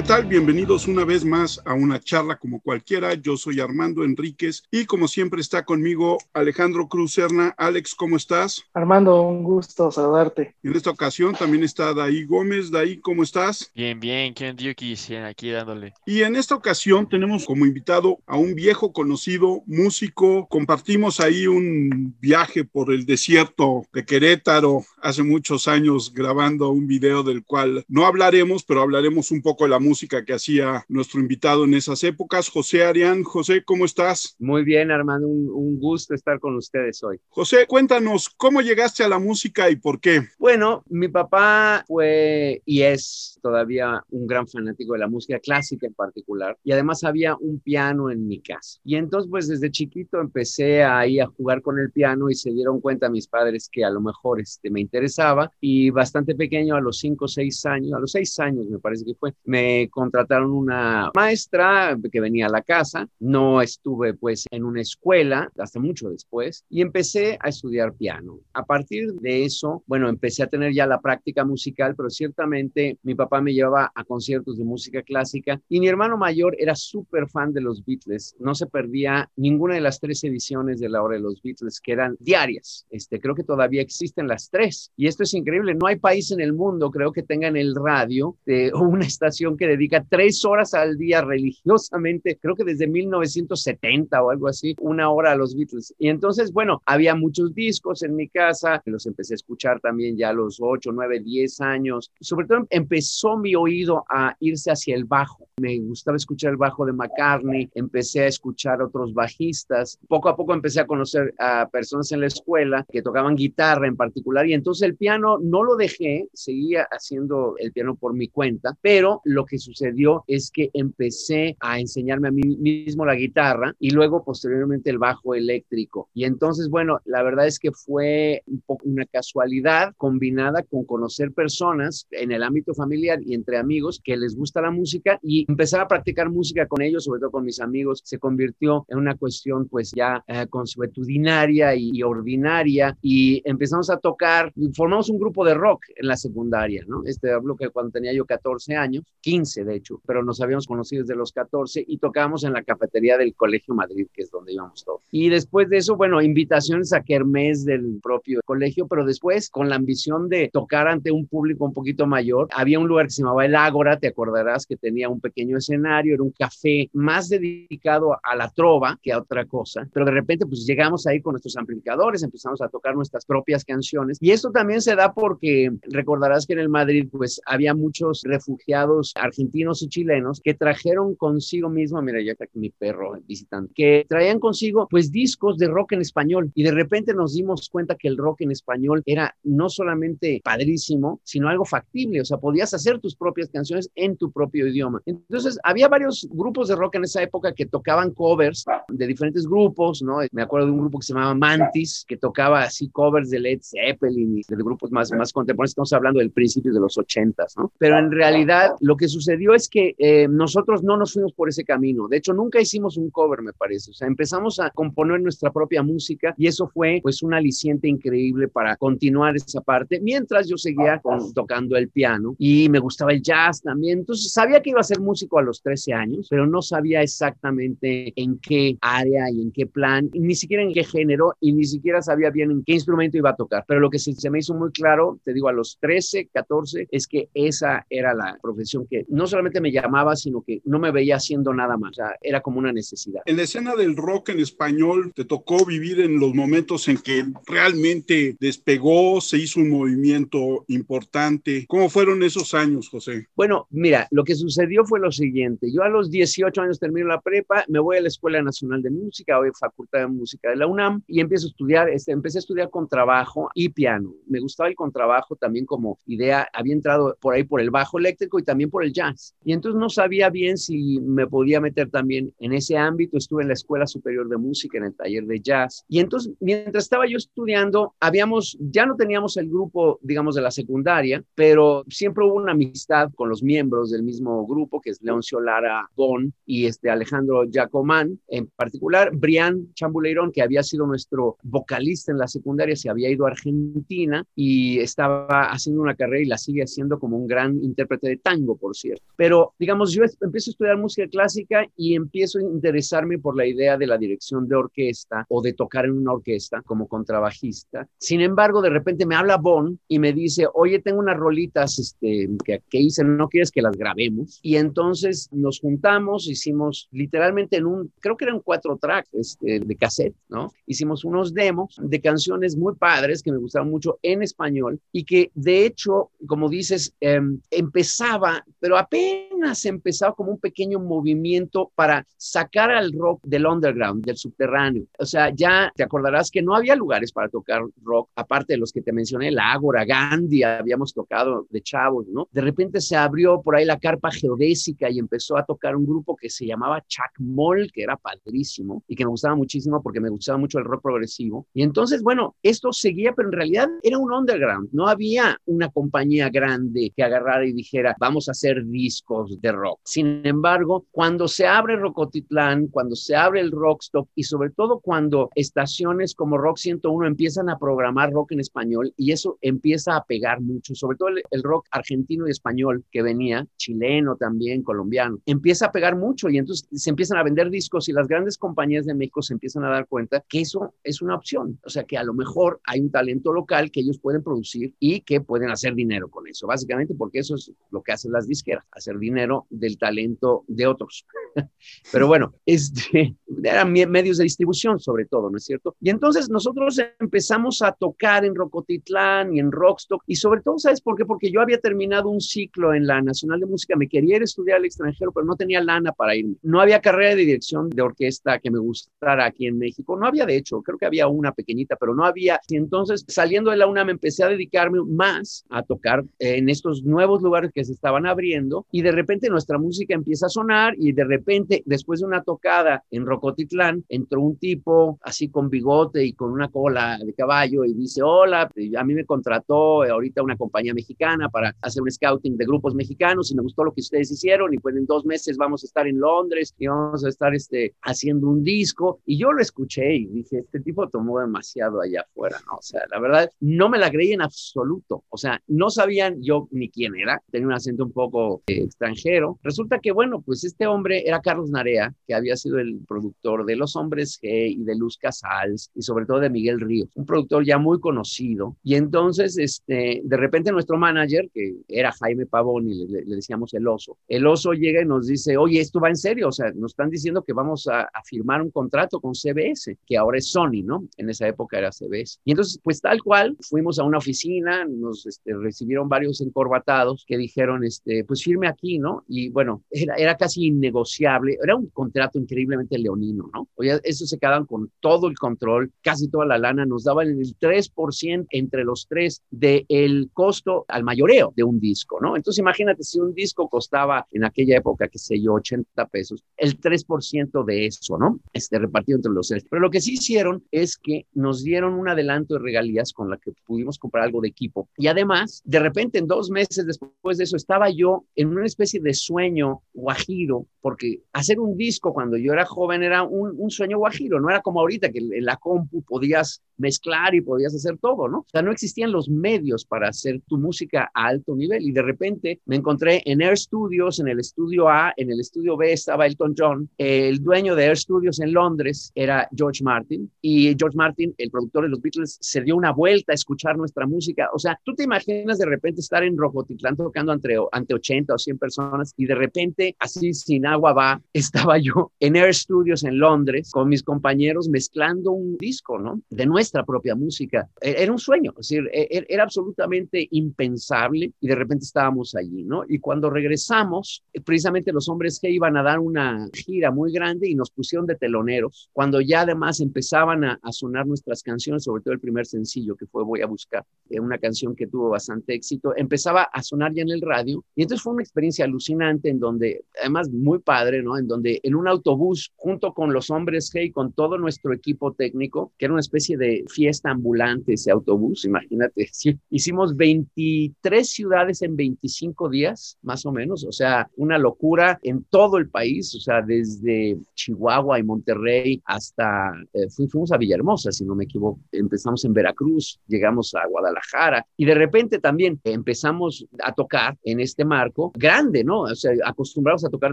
¿qué tal? Bienvenidos una vez más a una charla como cualquiera. Yo soy Armando Enríquez y como siempre está conmigo Alejandro Cruz Serna. Alex, ¿cómo estás? Armando, un gusto saludarte. En esta ocasión también está Daí Gómez. Daí, ¿cómo estás? Bien, bien, ¿quién dio aquí dándole? Y en esta ocasión tenemos como invitado a un viejo conocido músico. Compartimos ahí un viaje por el desierto de Querétaro hace muchos años grabando un video del cual no hablaremos, pero hablaremos un poco de la música que hacía nuestro invitado en esas épocas. José Arián, José, ¿cómo estás? Muy bien, Armando, un, un gusto estar con ustedes hoy. José, cuéntanos, ¿cómo llegaste a la música y por qué? Bueno, mi papá fue y es todavía un gran fanático de la música clásica en particular, y además había un piano en mi casa. Y entonces, pues desde chiquito empecé ahí a jugar con el piano y se dieron cuenta mis padres que a lo mejor este, me interesaba, y bastante pequeño, a los cinco o seis años, a los seis años me parece que fue, me contrataron una maestra que venía a la casa, no estuve pues en una escuela hasta mucho después y empecé a estudiar piano. A partir de eso, bueno, empecé a tener ya la práctica musical, pero ciertamente mi papá me llevaba a conciertos de música clásica y mi hermano mayor era súper fan de los Beatles, no se perdía ninguna de las tres ediciones de la hora de los Beatles que eran diarias. Este, creo que todavía existen las tres y esto es increíble, no hay país en el mundo creo que tengan el radio de una estación que dedica tres horas al día religiosamente, creo que desde 1970 o algo así, una hora a los Beatles. Y entonces, bueno, había muchos discos en mi casa, los empecé a escuchar también ya a los 8, 9, 10 años. Sobre todo empezó mi oído a irse hacia el bajo. Me gustaba escuchar el bajo de McCartney, empecé a escuchar otros bajistas. Poco a poco empecé a conocer a personas en la escuela que tocaban guitarra en particular y entonces el piano no lo dejé, seguía haciendo el piano por mi cuenta, pero lo que sucedió es que empecé a enseñarme a mí mismo la guitarra y luego posteriormente el bajo eléctrico. Y entonces, bueno, la verdad es que fue una casualidad combinada con conocer personas en el ámbito familiar y entre amigos que les gusta la música y empezar a practicar música con ellos, sobre todo con mis amigos, se convirtió en una cuestión pues ya eh, consuetudinaria y, ordinaria y empezamos a tocar, formamos un grupo de rock en la secundaria, ¿no? Este hablo que cuando tenía yo 14 años 15 de hecho, pero nos habíamos conocido desde los 14 y tocábamos en la cafetería del Colegio Madrid, que es donde íbamos todos. Y después de eso, bueno, invitaciones a Kermés del propio colegio, pero después con la ambición de tocar ante un público un poquito mayor, había un lugar que se llamaba El Ágora, te acordarás que tenía un pequeño escenario, era un café más dedicado a la trova que a otra cosa, pero de repente pues llegamos ahí con nuestros amplificadores, empezamos a tocar nuestras propias canciones y esto también se da porque recordarás que en el Madrid pues había muchos refugiados argentinos y chilenos que trajeron consigo mismo, mira, ya está aquí mi perro visitando, que traían consigo pues discos de rock en español y de repente nos dimos cuenta que el rock en español era no solamente padrísimo, sino algo factible, o sea, podías hacer tus propias canciones en tu propio idioma. Entonces, había varios grupos de rock en esa época que tocaban covers de diferentes grupos, ¿no? Me acuerdo de un grupo que se llamaba Mantis, que tocaba así covers de Led Zeppelin y de grupos más, más contemporáneos, estamos hablando del principio de los ochentas, ¿no? Pero en realidad lo que sucedió es que eh, nosotros no nos fuimos por ese camino. De hecho, nunca hicimos un cover, me parece. O sea, empezamos a componer nuestra propia música y eso fue pues un aliciente increíble para continuar esa parte, mientras yo seguía tocando el piano y me gustaba el jazz también. Entonces, sabía que iba a ser músico a los 13 años, pero no sabía exactamente en qué área y en qué plan, ni siquiera en qué género y ni siquiera sabía bien en qué instrumento iba a tocar. Pero lo que se, se me hizo muy claro, te digo, a los 13, 14, es que esa era la profesión que no solamente me llamaba, sino que no me veía haciendo nada más. O sea, era como una necesidad. En la escena del rock en español, ¿te tocó vivir en los momentos en que realmente despegó, se hizo un movimiento importante? ¿Cómo fueron esos años, José? Bueno, mira, lo que sucedió fue lo siguiente. Yo a los 18 años termino la prepa, me voy a la Escuela Nacional de Música, voy a Facultad de Música de la UNAM y empiezo a estudiar, este, empecé a estudiar contrabajo y piano. Me gustaba el contrabajo también como idea, había entrado por ahí por el bajo eléctrico y también por el jazz. Y entonces no sabía bien si me podía meter también en ese ámbito. Estuve en la Escuela Superior de Música, en el taller de jazz. Y entonces, mientras estaba yo estudiando, habíamos, ya no teníamos el grupo, digamos, de la secundaria, pero siempre hubo una amistad con los miembros del mismo grupo, que es Leoncio Lara Bon y este Alejandro Jacomán, en particular Brian Chambuleirón, que había sido nuestro vocalista en la secundaria, se había ido a Argentina y estaba haciendo una carrera y la sigue haciendo como un gran intérprete de tango por cierto cierto. Pero, digamos, yo empiezo a estudiar música clásica y empiezo a interesarme por la idea de la dirección de orquesta o de tocar en una orquesta como contrabajista. Sin embargo, de repente me habla Bon y me dice, oye, tengo unas rolitas este, que, que hice, ¿no quieres que las grabemos? Y entonces nos juntamos, hicimos literalmente en un, creo que eran cuatro tracks este, de cassette, ¿no? Hicimos unos demos de canciones muy padres que me gustaban mucho en español y que de hecho, como dices, em, empezaba, pero apenas empezaba como un pequeño movimiento para sacar al rock del underground, del subterráneo. O sea, ya te acordarás que no había lugares para tocar rock, aparte de los que te mencioné, el Ágora, Gandhi, habíamos tocado de chavos, ¿no? De repente se abrió por ahí la carpa geodésica y empezó a tocar un grupo que se llamaba Chuck Moll, que era padrísimo y que me gustaba muchísimo porque me gustaba mucho el rock progresivo. Y entonces, bueno, esto seguía, pero en realidad era un underground. No había una compañía grande que agarrara y dijera, vamos a hacer discos de rock. Sin embargo, cuando se abre Rocotitlán, cuando se abre el Rockstop y sobre todo cuando estaciones como Rock 101 empiezan a programar rock en español y eso empieza a pegar mucho, sobre todo el, el rock argentino y español que venía, chileno también, colombiano, empieza a pegar mucho y entonces se empiezan a vender discos y las grandes compañías de México se empiezan a dar cuenta que eso es una opción, o sea que a lo mejor hay un talento local que ellos pueden producir y que pueden hacer dinero con eso, básicamente porque eso es lo que hacen las disqueras, hacer dinero del talento de otros. Pero bueno, este, eran medios de distribución sobre todo, ¿no es cierto? Y entonces nosotros empezamos a tocar en Rocotitlán y en Rockstock y sobre todo, ¿sabes por qué? Porque yo había terminado un ciclo en la Nacional de Música, me quería ir a estudiar al extranjero, pero no tenía lana para irme. No había carrera de dirección de orquesta que me gustara aquí en México, no había de hecho, creo que había una pequeñita, pero no había. Y entonces saliendo de la UNAM empecé a dedicarme más a tocar en estos nuevos lugares que se estaban abriendo y de repente nuestra música empieza a sonar y de repente después de una tocada en Rocotitlán entró un tipo así con bigote y con una cola de caballo y dice, hola, a mí me contrató ahorita una compañía mexicana para hacer un scouting de grupos mexicanos y me gustó lo que ustedes hicieron y pues en dos meses vamos a estar en Londres y vamos a estar este, haciendo un disco. Y yo lo escuché y dije, este tipo tomó demasiado allá afuera, ¿no? O sea, la verdad, no me la creí en absoluto. O sea, no sabían yo ni quién era, tenía un acento un poco eh, extranjero. Resulta que, bueno, pues este hombre era Carlos Narea, que había sido el productor de Los Hombres G y de Luz Casals y sobre todo de Miguel Ríos, un productor ya muy conocido. Y entonces, este, de repente nuestro manager, que era Jaime Pavón y le, decíamos el oso, el oso llega y nos dice, oye, esto va en serio, o sea, nos están diciendo que vamos a, a firmar un contrato con CBS, que ahora es Sony, ¿no? En esa época era CBS. Y entonces, pues tal cual, fuimos a una oficina, nos este, recibieron varios encorbatados que dijeron, este, pues firme aquí, ¿no? Y bueno, era, era casi innegociable, era un contrato increíblemente leonino, ¿no? Oye, eso se quedaban con todo el control, casi toda la lana, nos daban el 3% entre los tres del costo al mayoreo de un disco, ¿no? Entonces imagínate si un disco costaba en aquella época, qué sé yo, 80 pesos, el 3% de eso, ¿no? Este repartido entre los tres. Pero lo que sí hicieron es que nos dieron un adelanto de regalías con la que pudimos comprar algo de equipo. Y además, de repente, en dos meses después de eso, estaba yo en una especie de sueño guajiro, porque hacer un disco cuando yo era joven era un, un sueño guajiro, no era como ahorita que en la compu podías mezclar y podías hacer todo, ¿no? O sea, no existían los medios para hacer tu música a alto nivel y de repente me encontré en Air Studios, en el estudio A, en el estudio B estaba Elton John, el dueño de Air Studios en Londres era George Martin y George Martin, el productor de los Beatles, se dio una vuelta a escuchar nuestra música. O sea, tú te imaginas de repente estar en Rocotitlán tocando ante, ante 80 o 100 personas y de repente, así sin agua va, estaba yo en Air Studios en Londres con mis compañeros mezclando un disco, ¿no? De nuestra propia música. E, era un sueño, es decir, e, e, era absolutamente impensable y de repente estábamos allí, ¿no? Y cuando regresamos, precisamente los hombres que iban a dar una gira muy grande y nos pusieron de teloneros, cuando ya además empezaban a, a sonar nuestras canciones, sobre todo el primer sencillo que fue Voy a buscar, eh, una canción que tuvo bastante éxito, empezaba a sonar ya en el radio y entonces fue una experiencia alucinante en donde, además muy padre, ¿no? En donde en un autobús junto con los hombres G con todo nuestro equipo técnico, que era una especie de fiesta ambulante ese autobús, imagínate, sí, hicimos 23 ciudades en 25 días, más o menos, o sea, una locura en todo el país, o sea, desde Chihuahua y Monterrey hasta, eh, fuimos a Villahermosa, si no me equivoco, empezamos en Veracruz, llegamos a Guadalajara y de repente también empezamos a tocar en este marco grande, ¿no? O sea, acostumbrados a tocar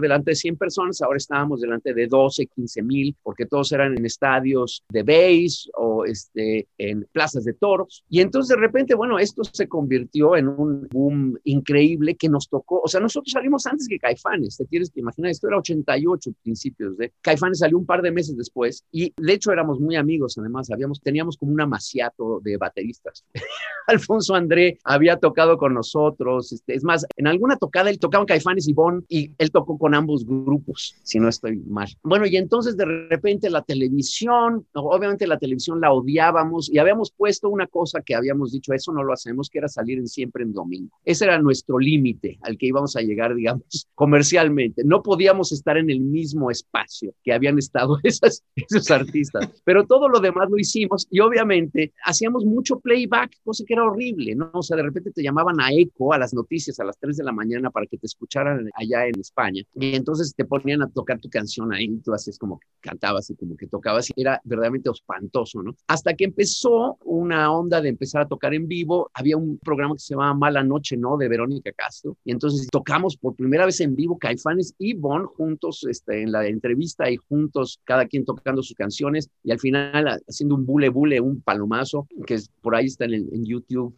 delante de 100 personas, ahora estábamos delante de 12, 15 mil, porque todos eran en estadios de base o este, en plazas de toros. Y entonces de repente, bueno, esto se convirtió en un boom increíble que nos tocó, o sea, nosotros salimos antes que Caifanes, te tienes que imaginar, esto era 88 principios de, Caifanes salió un par de meses después y de hecho éramos muy amigos, además, habíamos, teníamos como un amaciato de bateristas. Alfonso André había tocado con nosotros, este, es más, en alguna tocada él tocaba Caifanes y Bon y él tocó con ambos grupos, si no estoy mal. Bueno, y entonces de repente la televisión, obviamente la televisión la odiábamos y habíamos puesto una cosa que habíamos dicho, eso no lo hacemos, que era salir en siempre en domingo. Ese era nuestro límite al que íbamos a llegar, digamos, comercialmente. No podíamos estar en el mismo espacio que habían estado esas, esos artistas, pero todo lo demás lo hicimos y obviamente hacíamos mucho playback, cosa que era horrible, ¿no? O sea, de repente te llamaban a eco a las noticias a las 3 de la mañana para que te escucharan allá en España y entonces te ponían a tocar tu canción ahí, tú hacías como que cantabas y como que tocabas y era verdaderamente espantoso, ¿no? Hasta que empezó una onda de empezar a tocar en vivo, había un programa que se llamaba Mala Noche, ¿no? De Verónica Castro y entonces tocamos por primera vez en vivo Caifanes y Bon juntos este, en la entrevista y juntos cada quien tocando sus canciones y al final haciendo un bule bule, un palomazo que por ahí está en YouTube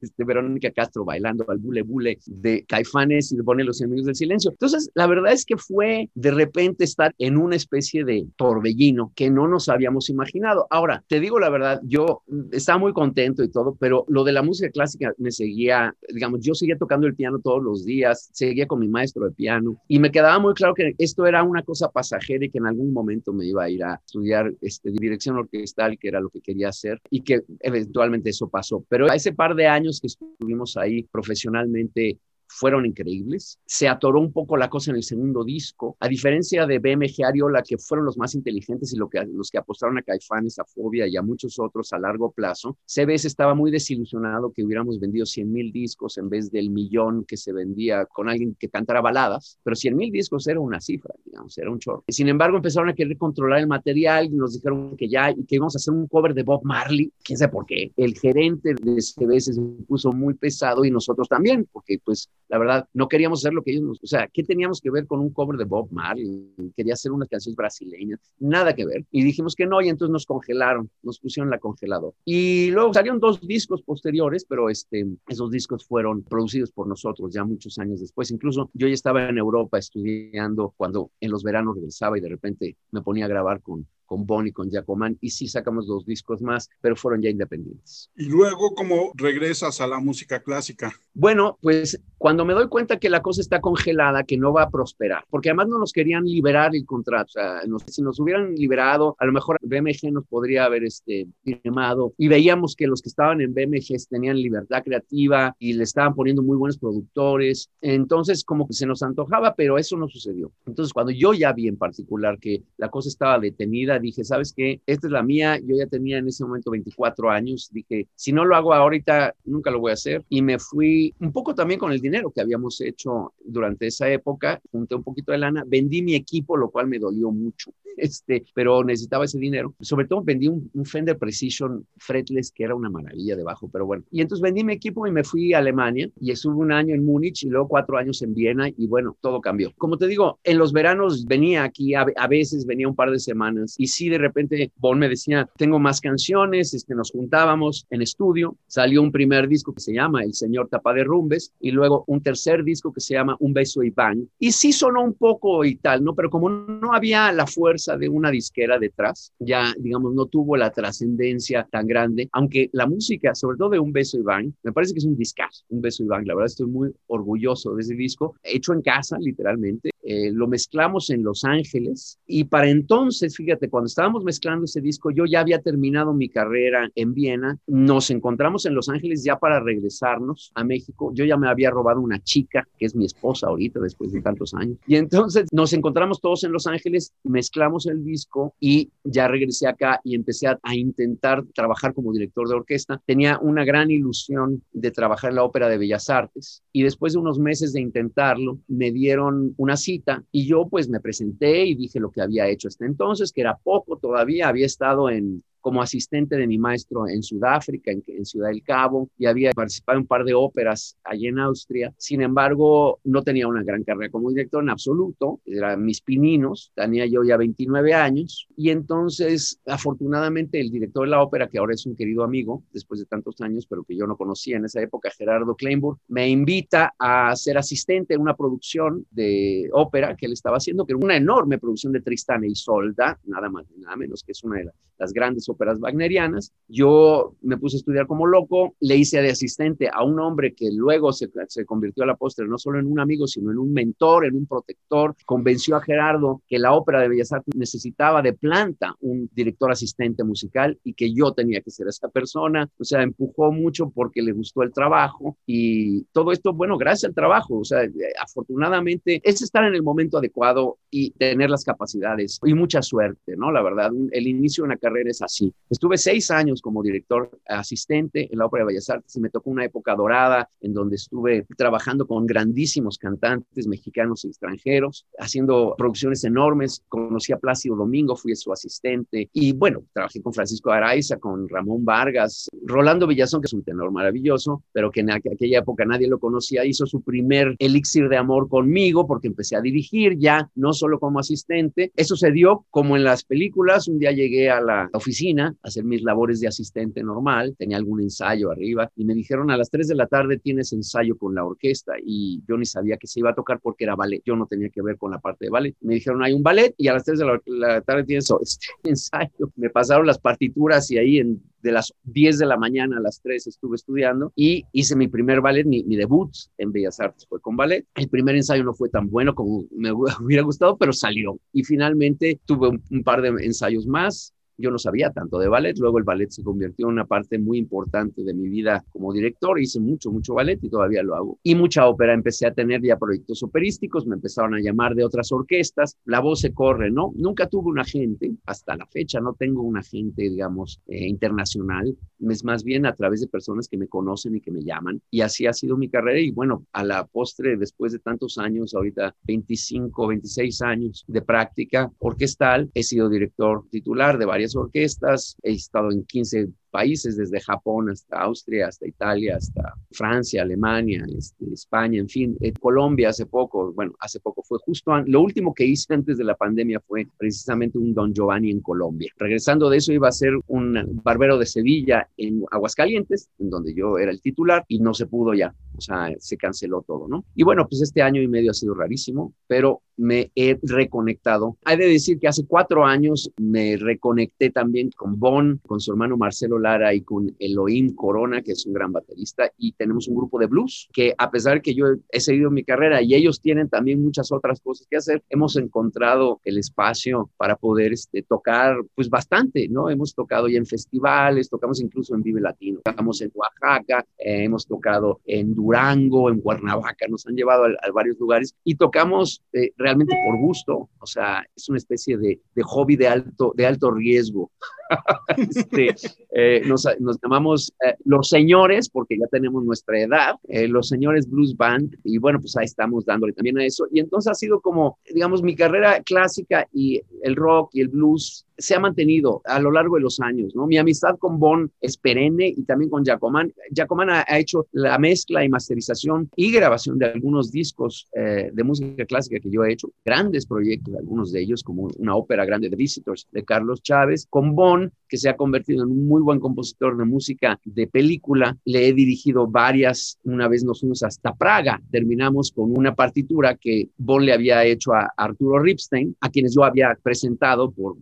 este, Verónica Castro bailando al bule bule de Caifanes y de pone los enemigos del silencio. Entonces, la verdad es que fue de repente estar en una especie de torbellino que no nos habíamos imaginado. Ahora, te digo la verdad, yo estaba muy contento y todo, pero lo de la música clásica me seguía, digamos, yo seguía tocando el piano todos los días, seguía con mi maestro de piano y me quedaba muy claro que esto era una cosa pasajera y que en algún momento me iba a ir a estudiar este, dirección orquestal, que era lo que quería hacer y que eventualmente eso pasó. Pero a ese par de años que estuvimos ahí profesionalmente fueron increíbles. Se atoró un poco la cosa en el segundo disco, a diferencia de BMG Ariola, que fueron los más inteligentes y lo que, los que apostaron a Caifanes, a Fobia y a muchos otros a largo plazo. CBS estaba muy desilusionado que hubiéramos vendido 100 mil discos en vez del millón que se vendía con alguien que cantara baladas, pero 100 mil discos era una cifra, digamos, era un chorro. Sin embargo, empezaron a querer controlar el material y nos dijeron que ya, que íbamos a hacer un cover de Bob Marley, quién sabe por qué. El gerente de CBS se puso muy pesado y nosotros también, porque pues la verdad, no queríamos hacer lo que ellos nos, o sea, ¿qué teníamos que ver con un cover de Bob Marley? Quería hacer unas canciones brasileñas, nada que ver. Y dijimos que no, y entonces nos congelaron, nos pusieron la congelador. Y luego salieron dos discos posteriores, pero este, esos discos fueron producidos por nosotros ya muchos años después. Incluso yo ya estaba en Europa estudiando cuando en los veranos regresaba y de repente me ponía a grabar con con Bonnie, con Giacomán, y sí sacamos dos discos más, pero fueron ya independientes. ¿Y luego cómo regresas a la música clásica? Bueno, pues cuando me doy cuenta que la cosa está congelada, que no va a prosperar, porque además no nos querían liberar el contrato, o sea, si nos hubieran liberado, a lo mejor BMG nos podría haber este, firmado, y veíamos que los que estaban en BMG tenían libertad creativa y le estaban poniendo muy buenos productores, entonces como que se nos antojaba, pero eso no sucedió. Entonces cuando yo ya vi en particular que la cosa estaba detenida, dije, ¿sabes qué? Esta es la mía. Yo ya tenía en ese momento 24 años. Dije, si no lo hago ahorita, nunca lo voy a hacer. Y me fui un poco también con el dinero que habíamos hecho durante esa época. Junté un poquito de lana, vendí mi equipo, lo cual me dolió mucho. Este, pero necesitaba ese dinero. Sobre todo vendí un, Fender Precision fretless que era una maravilla debajo, pero bueno. Y entonces vendí mi equipo y me fui a Alemania y estuve un año en Múnich y luego cuatro años en Viena y bueno, todo cambió. Como te digo, en los veranos venía aquí, a, a veces venía un par de semanas y sí de repente Bon me decía, tengo más canciones, este, nos juntábamos en estudio, salió un primer disco que se llama El Señor Tapa de Rumbes y luego un tercer disco que se llama Un Beso y Bang. Y sí sonó un poco y tal, ¿no? Pero como no había la fuerza de una disquera detrás, ya, digamos, no tuvo la trascendencia tan grande, aunque la música, sobre todo de Un Beso y Bang, me parece que es un discazo, Un Beso y Bang, la verdad estoy muy orgulloso de ese disco, hecho en casa, literalmente, eh, lo mezclamos en Los Ángeles y para entonces, fíjate, cuando estábamos mezclando ese disco, yo ya había terminado mi carrera en Viena, nos encontramos en Los Ángeles ya para regresarnos a México, yo ya me había robado una chica, que es mi esposa ahorita, después de tantos años, y entonces nos encontramos todos en Los Ángeles, mezclamos el disco y ya regresé acá y empecé a, a intentar trabajar como director de orquesta. Tenía una gran ilusión de trabajar en la Ópera de Bellas Artes y después de unos meses de intentarlo, me dieron una cita y yo pues me presenté y dije lo que había hecho hasta entonces, que era poco todavía, había estado en como asistente de mi maestro en Sudáfrica, en, en Ciudad del Cabo, y había participado en un par de óperas allí en Austria. Sin embargo, no tenía una gran carrera como director en absoluto, eran mis pininos, tenía yo ya 29 años, y entonces, afortunadamente, el director de la ópera, que ahora es un querido amigo, después de tantos años, pero que yo no conocía en esa época, Gerardo Kleinburg, me invita a ser asistente en una producción de ópera que él estaba haciendo, que era una enorme producción de Tristán y Solda, nada más nada menos que es una de las grandes óperas wagnerianas. Yo me puse a estudiar como loco, le hice de asistente a un hombre que luego se, se convirtió a la postre no solo en un amigo, sino en un mentor, en un protector. Convenció a Gerardo que la ópera de Bellas Artes necesitaba de planta un director asistente musical y que yo tenía que ser esa persona. O sea, empujó mucho porque le gustó el trabajo y todo esto, bueno, gracias al trabajo. O sea, afortunadamente es estar en el momento adecuado y tener las capacidades y mucha suerte, ¿no? La verdad, el inicio de una carrera es así. Estuve seis años como director asistente en la Ópera de Bellas Artes y me tocó una época dorada en donde estuve trabajando con grandísimos cantantes mexicanos y extranjeros, haciendo producciones enormes. Conocí a Plácido Domingo, fui su asistente y bueno, trabajé con Francisco Araiza, con Ramón Vargas, Rolando Villazón, que es un tenor maravilloso, pero que en aquella época nadie lo conocía, hizo su primer elixir de amor conmigo porque empecé a dirigir ya, no solo como asistente. Eso se dio como en las películas. Un día llegué a la oficina a hacer mis labores de asistente normal, tenía algún ensayo arriba y me dijeron a las 3 de la tarde tienes ensayo con la orquesta y yo ni sabía que se iba a tocar porque era ballet. Yo no tenía que ver con la parte de ballet. Me dijeron hay un ballet y a las 3 de la, tarde tienes este ensayo. Me pasaron las partituras y ahí en de las 10 de la mañana a las 3 estuve estudiando y hice mi primer ballet, mi, debut en Bellas Artes fue con ballet. El primer ensayo no fue tan bueno como me hubiera gustado, pero salió. Y finalmente tuve un par de ensayos más yo no sabía tanto de ballet, luego el ballet se convirtió en una parte muy importante de mi vida como director, hice mucho, mucho ballet y todavía lo hago. Y mucha ópera, empecé a tener ya proyectos operísticos, me empezaron a llamar de otras orquestas, la voz se corre, ¿no? Nunca tuve un agente, hasta la fecha no tengo un agente, digamos, eh, internacional, es más bien a través de personas que me conocen y que me llaman. Y así ha sido mi carrera y bueno, a la postre, después de tantos años, ahorita 25, 26 años de práctica orquestal, he sido director titular de varias orquestas, he estado en 15 países, desde Japón hasta Austria, hasta Italia, hasta Francia, Alemania, este, España, en fin, eh, Colombia hace poco, bueno, hace poco fue justo, lo último que hice antes de la pandemia fue precisamente un Don Giovanni en Colombia. Regresando de eso iba a ser un barbero de Sevilla en Aguascalientes, en donde yo era el titular y no se pudo ya, o sea, se canceló todo, ¿no? Y bueno, pues este año y medio ha sido rarísimo, pero me he reconectado. Hay de decir que hace cuatro años me reconecté también con Bon, con su hermano Marcelo Lara y con Elohim Corona, que es un gran baterista, y tenemos un grupo de blues que a pesar que yo he seguido mi carrera y ellos tienen también muchas otras cosas que hacer, hemos encontrado el espacio para poder este, tocar pues bastante, ¿no? Hemos tocado ya en festivales, tocamos incluso en Vive Latino, tocamos en Oaxaca, eh, hemos tocado en Durango, en Cuernavaca, nos han llevado a, varios lugares y tocamos eh, realmente por gusto, o sea, es una especie de, de hobby de alto, de alto riesgo. este, eh, nos, nos, llamamos eh, los señores, porque ya tenemos nuestra edad, eh, los señores Blues Band, y bueno, pues ahí estamos dándole también a eso. Y entonces ha sido como, digamos, mi carrera clásica y el rock y el blues se ha mantenido a lo largo de los años, ¿no? Mi amistad con Bon es perenne y también con Giacoman. Giacoman ha, hecho la mezcla y masterización y grabación de algunos discos de música clásica que yo he hecho, grandes proyectos, algunos de ellos como una ópera grande de Visitors de Carlos Chávez, con Bon que se ha convertido en un muy buen compositor de música de película. Le he dirigido varias, una vez nos fuimos hasta Praga, terminamos con una partitura que Bon le había hecho a Arturo Ripstein, a quienes yo había presentado por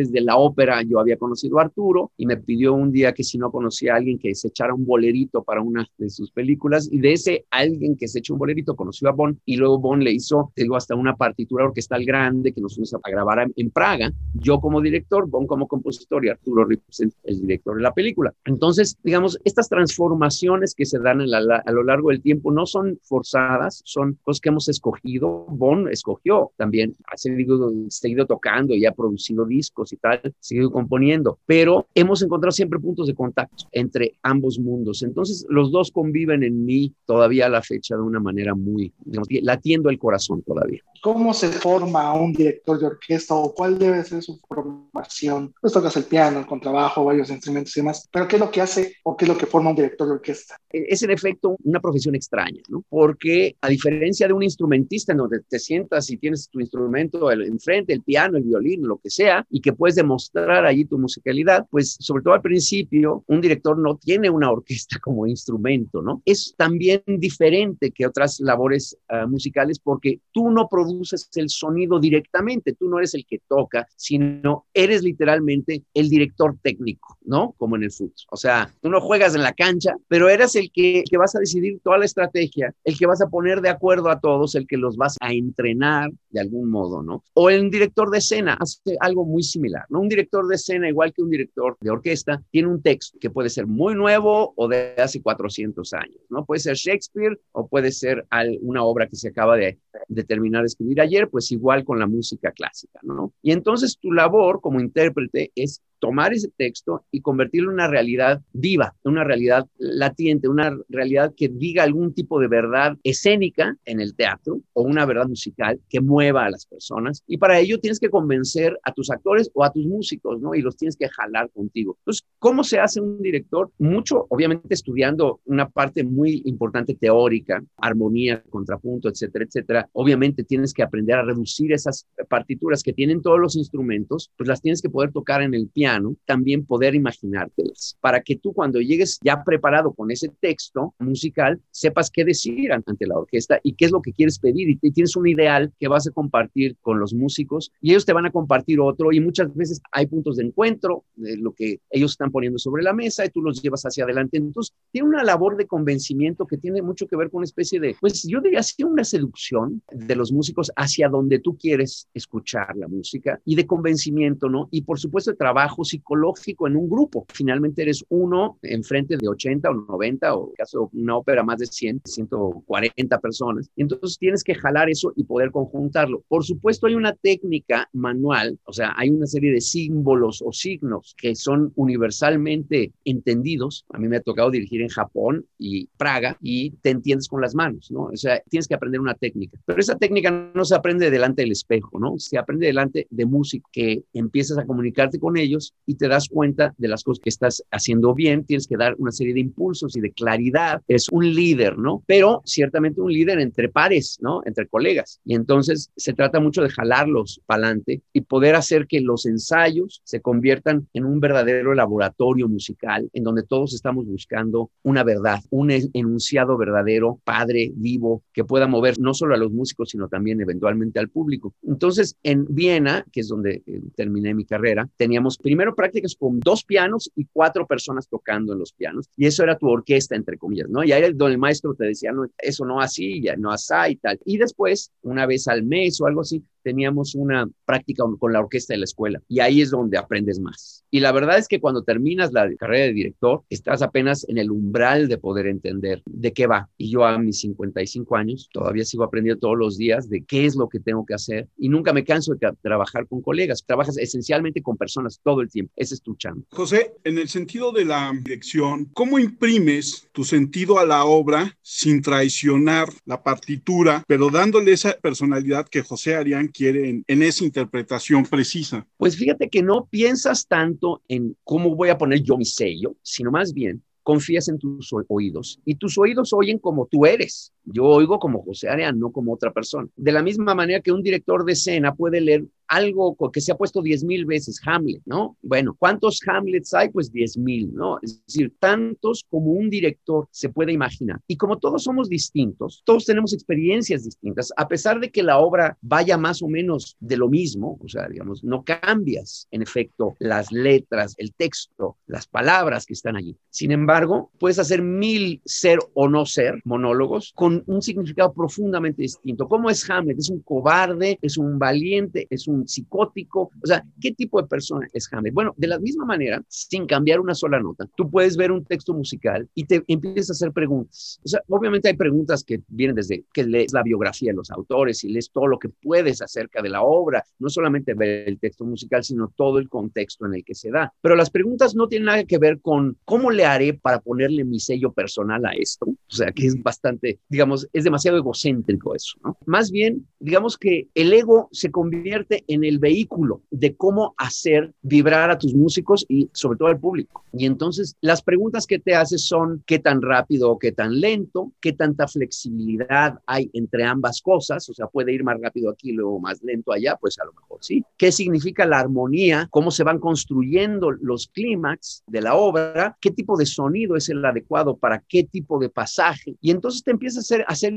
azares de la ópera, yo había conocido a Arturo y me pidió un día que si no conocía a alguien que se echara un bolerito para una de sus películas y de ese alguien que se echó un bolerito conoció a Bon y luego Bon le hizo, digo, hasta una partitura orquestal grande que nos fuimos a grabar en Praga, yo como director, Bon como compositor y Arturo Ripstein, el director de la película. Entonces, digamos, estas transformaciones que se dan a lo largo del tiempo no son forzadas, son cosas que hemos escogido. Bon escogió también, ha seguido, seguido tocando y ha producido discos y tal, seguido componiendo, pero hemos encontrado siempre puntos de contacto entre ambos mundos. Entonces, los dos conviven en mí todavía a la fecha de una manera muy, digamos, latiendo el corazón todavía. ¿Cómo se forma un director de orquesta o cuál debe ser su formación? Pues tocas el piano, el contrabajo, varios instrumentos y demás, pero ¿qué es lo que hace o qué es lo que forma un director de orquesta? Es en efecto una profesión extraña, ¿no? Porque a diferencia de un instrumentista en donde te sientas y tienes tu instrumento enfrente, el piano, el violín, lo que sea, y que puedes demostrar allí tu musicalidad, pues sobre todo al principio, un director no tiene una orquesta como instrumento, ¿no? Es también diferente que otras labores uh, musicales porque tú no produces el sonido directamente, tú no eres el que toca, sino eres literalmente el director técnico, ¿no? Como en el fútbol. O sea, tú no juegas en la cancha, pero eres el que, que vas a decidir toda la estrategia, el que vas a poner de acuerdo a todos, el que los vas a entrenar de algún modo, ¿no? O el director de escena hace algo muy similar, ¿no? Un director de escena, igual que un director de orquesta, tiene un texto que puede ser muy nuevo o de hace 400 años, ¿no? Puede ser Shakespeare o puede ser una obra que se acaba de, de terminar de escribir ayer, pues igual con la música clásica, ¿no? Y entonces tu labor como intérprete es tomar ese texto y convertirlo en una realidad viva, una realidad latiente, una realidad que diga algún tipo de verdad escénica en el teatro o una verdad musical que mueva a las personas. Y para ello tienes que convencer a tus actores o a tus músicos, ¿no? Y los tienes que jalar contigo. Entonces, ¿cómo se hace un director? Mucho, obviamente, estudiando una parte muy importante teórica, armonía, contrapunto, etcétera, etcétera. Obviamente tienes que aprender a reducir esas partituras que tienen todos los instrumentos, pues las tienes que poder tocar en el piano también poder imaginártelas, para que tú cuando llegues ya preparado con ese texto musical, sepas qué decir ante la orquesta y qué es lo que quieres pedir y tienes un ideal que vas a compartir con los músicos y ellos te van a compartir otro y muchas veces hay puntos de encuentro de lo que ellos están poniendo sobre la mesa y tú los llevas hacia adelante. Entonces, tiene una labor de convencimiento que tiene mucho que ver con una especie de, pues yo diría así, una seducción de los músicos hacia donde tú quieres escuchar la música y de convencimiento, ¿no? Y por supuesto de trabajo psicológico en un grupo. Finalmente eres uno enfrente de 80 o 90 o en caso una ópera más de 100, 140 personas. Entonces tienes que jalar eso y poder conjuntarlo. Por supuesto hay una técnica manual, o sea, hay una serie de símbolos o signos que son universalmente entendidos. A mí me ha tocado dirigir en Japón y Praga y te entiendes con las manos, ¿no? O sea, tienes que aprender una técnica. Pero esa técnica no se aprende delante del espejo, ¿no? Se aprende delante de música que empiezas a comunicarte con ellos y te das cuenta de las cosas que estás haciendo bien, tienes que dar una serie de impulsos y de claridad. Es un líder, ¿no? Pero ciertamente un líder entre pares, ¿no? Entre colegas. Y entonces se trata mucho de jalarlos para adelante y poder hacer que los ensayos se conviertan en un verdadero laboratorio musical en donde todos estamos buscando una verdad, un enunciado verdadero, padre, vivo, que pueda mover no solo a los músicos, sino también eventualmente al público. Entonces, en Viena, que es donde eh, terminé mi carrera, teníamos primero primero prácticas con dos pianos y cuatro personas tocando en los pianos. Y eso era tu orquesta, entre comillas, ¿no? Y ahí donde el maestro te decía, no, eso no así, ya no así y tal. Y después, una vez al mes o algo así, teníamos una práctica con la orquesta de la escuela y ahí es donde aprendes más. Y la verdad es que cuando terminas la carrera de director, estás apenas en el umbral de poder entender de qué va. Y yo a mis 55 años todavía sigo aprendiendo todos los días de qué es lo que tengo que hacer y nunca me canso de trabajar con colegas. Trabajas esencialmente con personas todo el tiempo. Ese es tu chamba. José, en el sentido de la dirección, ¿cómo imprimes tu sentido a la obra sin traicionar la partitura, pero dándole esa personalidad que José Arián quiere en, esa interpretación precisa? Pues fíjate que no piensas tanto en cómo voy a poner yo mi sello, sino más bien confías en tus oídos y tus oídos oyen como tú eres. Yo oigo como José Arián, no como otra persona. De la misma manera que un director de escena puede leer algo que se ha puesto diez mil veces, Hamlet, ¿no? Bueno, ¿cuántos Hamlets hay? Pues diez mil, ¿no? Es decir, tantos como un director se puede imaginar. Y como todos somos distintos, todos tenemos experiencias distintas, a pesar de que la obra vaya más o menos de lo mismo, o sea, digamos, no cambias, en efecto, las letras, el texto, las palabras que están allí. Sin embargo, puedes hacer mil ser o no ser monólogos con con un significado profundamente distinto. ¿Cómo es Hamlet? ¿Es un cobarde? ¿Es un valiente? ¿Es un psicótico? O sea, ¿qué tipo de persona es Hamlet? Bueno, de la misma manera, sin cambiar una sola nota, tú puedes ver un texto musical y te empiezas a hacer preguntas. O sea, obviamente hay preguntas que vienen desde que lees la biografía de los autores y lees todo lo que puedes acerca de la obra, no solamente ver el texto musical, sino todo el contexto en el que se da. Pero las preguntas no tienen nada que ver con cómo le haré para ponerle mi sello personal a esto. O sea, que es bastante, digamos, es demasiado egocéntrico eso, ¿no? Más bien, digamos que el ego se convierte en el vehículo de cómo hacer vibrar a tus músicos y sobre todo al público. Y entonces las preguntas que te haces son qué tan rápido o qué tan lento, qué tanta flexibilidad hay entre ambas cosas, o sea, puede ir más rápido aquí, luego más lento allá, pues a lo mejor sí. ¿Qué significa la armonía? ¿Cómo se van construyendo los clímax de la obra? ¿Qué tipo de sonido es el adecuado para qué tipo de pasaje? Y entonces te empiezas hacer, hacer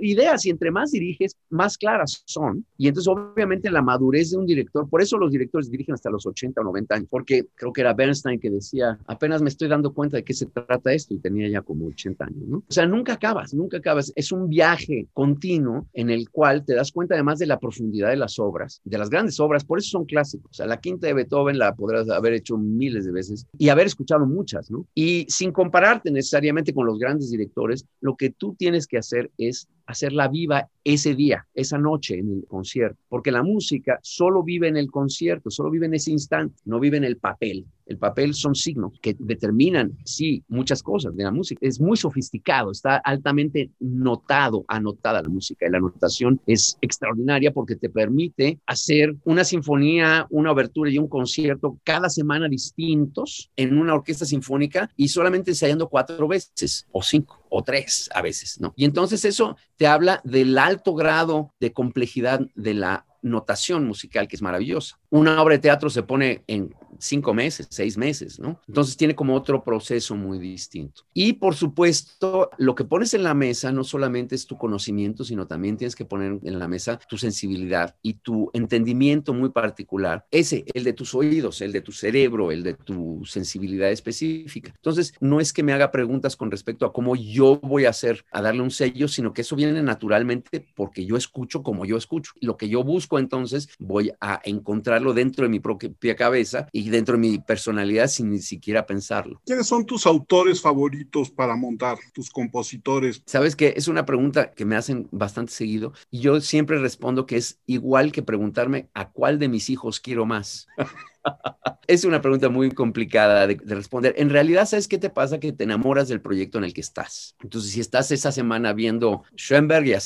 ideas y entre más diriges, más claras son. Y entonces obviamente la madurez de un director, por eso los directores dirigen hasta los 80 o 90 años, porque creo que era Bernstein que decía, apenas me estoy dando cuenta de qué se trata esto y tenía ya como 80 años, ¿no? O sea, nunca acabas, nunca acabas. Es un viaje continuo en el cual te das cuenta además de la profundidad de las obras, de las grandes obras, por eso son clásicos. O sea, la quinta de Beethoven la podrás haber hecho miles de veces y haber escuchado muchas, ¿no? Y sin compararte necesariamente con los grandes directores, lo que tú tienes que hacer es hacerla viva ese día, esa noche en el concierto, porque la música solo vive en el concierto, solo vive en ese instante, no vive en el papel. El papel son signos que determinan, sí, muchas cosas de la música. Es muy sofisticado, está altamente notado, anotada la música. Y la anotación es extraordinaria porque te permite hacer una sinfonía, una abertura y un concierto cada semana distintos en una orquesta sinfónica y solamente ensayando cuatro veces o cinco o tres a veces, ¿no? Y entonces eso te habla del alto grado de complejidad de la notación musical que es maravillosa. Una obra de teatro se pone en cinco meses, seis meses, ¿no? Entonces tiene como otro proceso muy distinto. Y por supuesto, lo que pones en la mesa no solamente es tu conocimiento, sino también tienes que poner en la mesa tu sensibilidad y tu entendimiento muy particular. Ese, el de tus oídos, el de tu cerebro, el de tu sensibilidad específica. Entonces, no es que me haga preguntas con respecto a cómo yo voy a hacer, a darle un sello, sino que eso viene naturalmente porque yo escucho como yo escucho. Lo que yo busco entonces, voy a encontrarlo dentro de mi propia cabeza y dentro de mi personalidad sin ni siquiera pensarlo. ¿Quiénes son tus autores favoritos para montar, tus compositores? Sabes que es una pregunta que me hacen bastante seguido y yo siempre respondo que es igual que preguntarme a cuál de mis hijos quiero más. es una pregunta muy complicada de, responder. En realidad, ¿sabes qué te pasa? Que te enamoras del proyecto en el que estás. Entonces, si estás esa semana viendo Schoenberg y a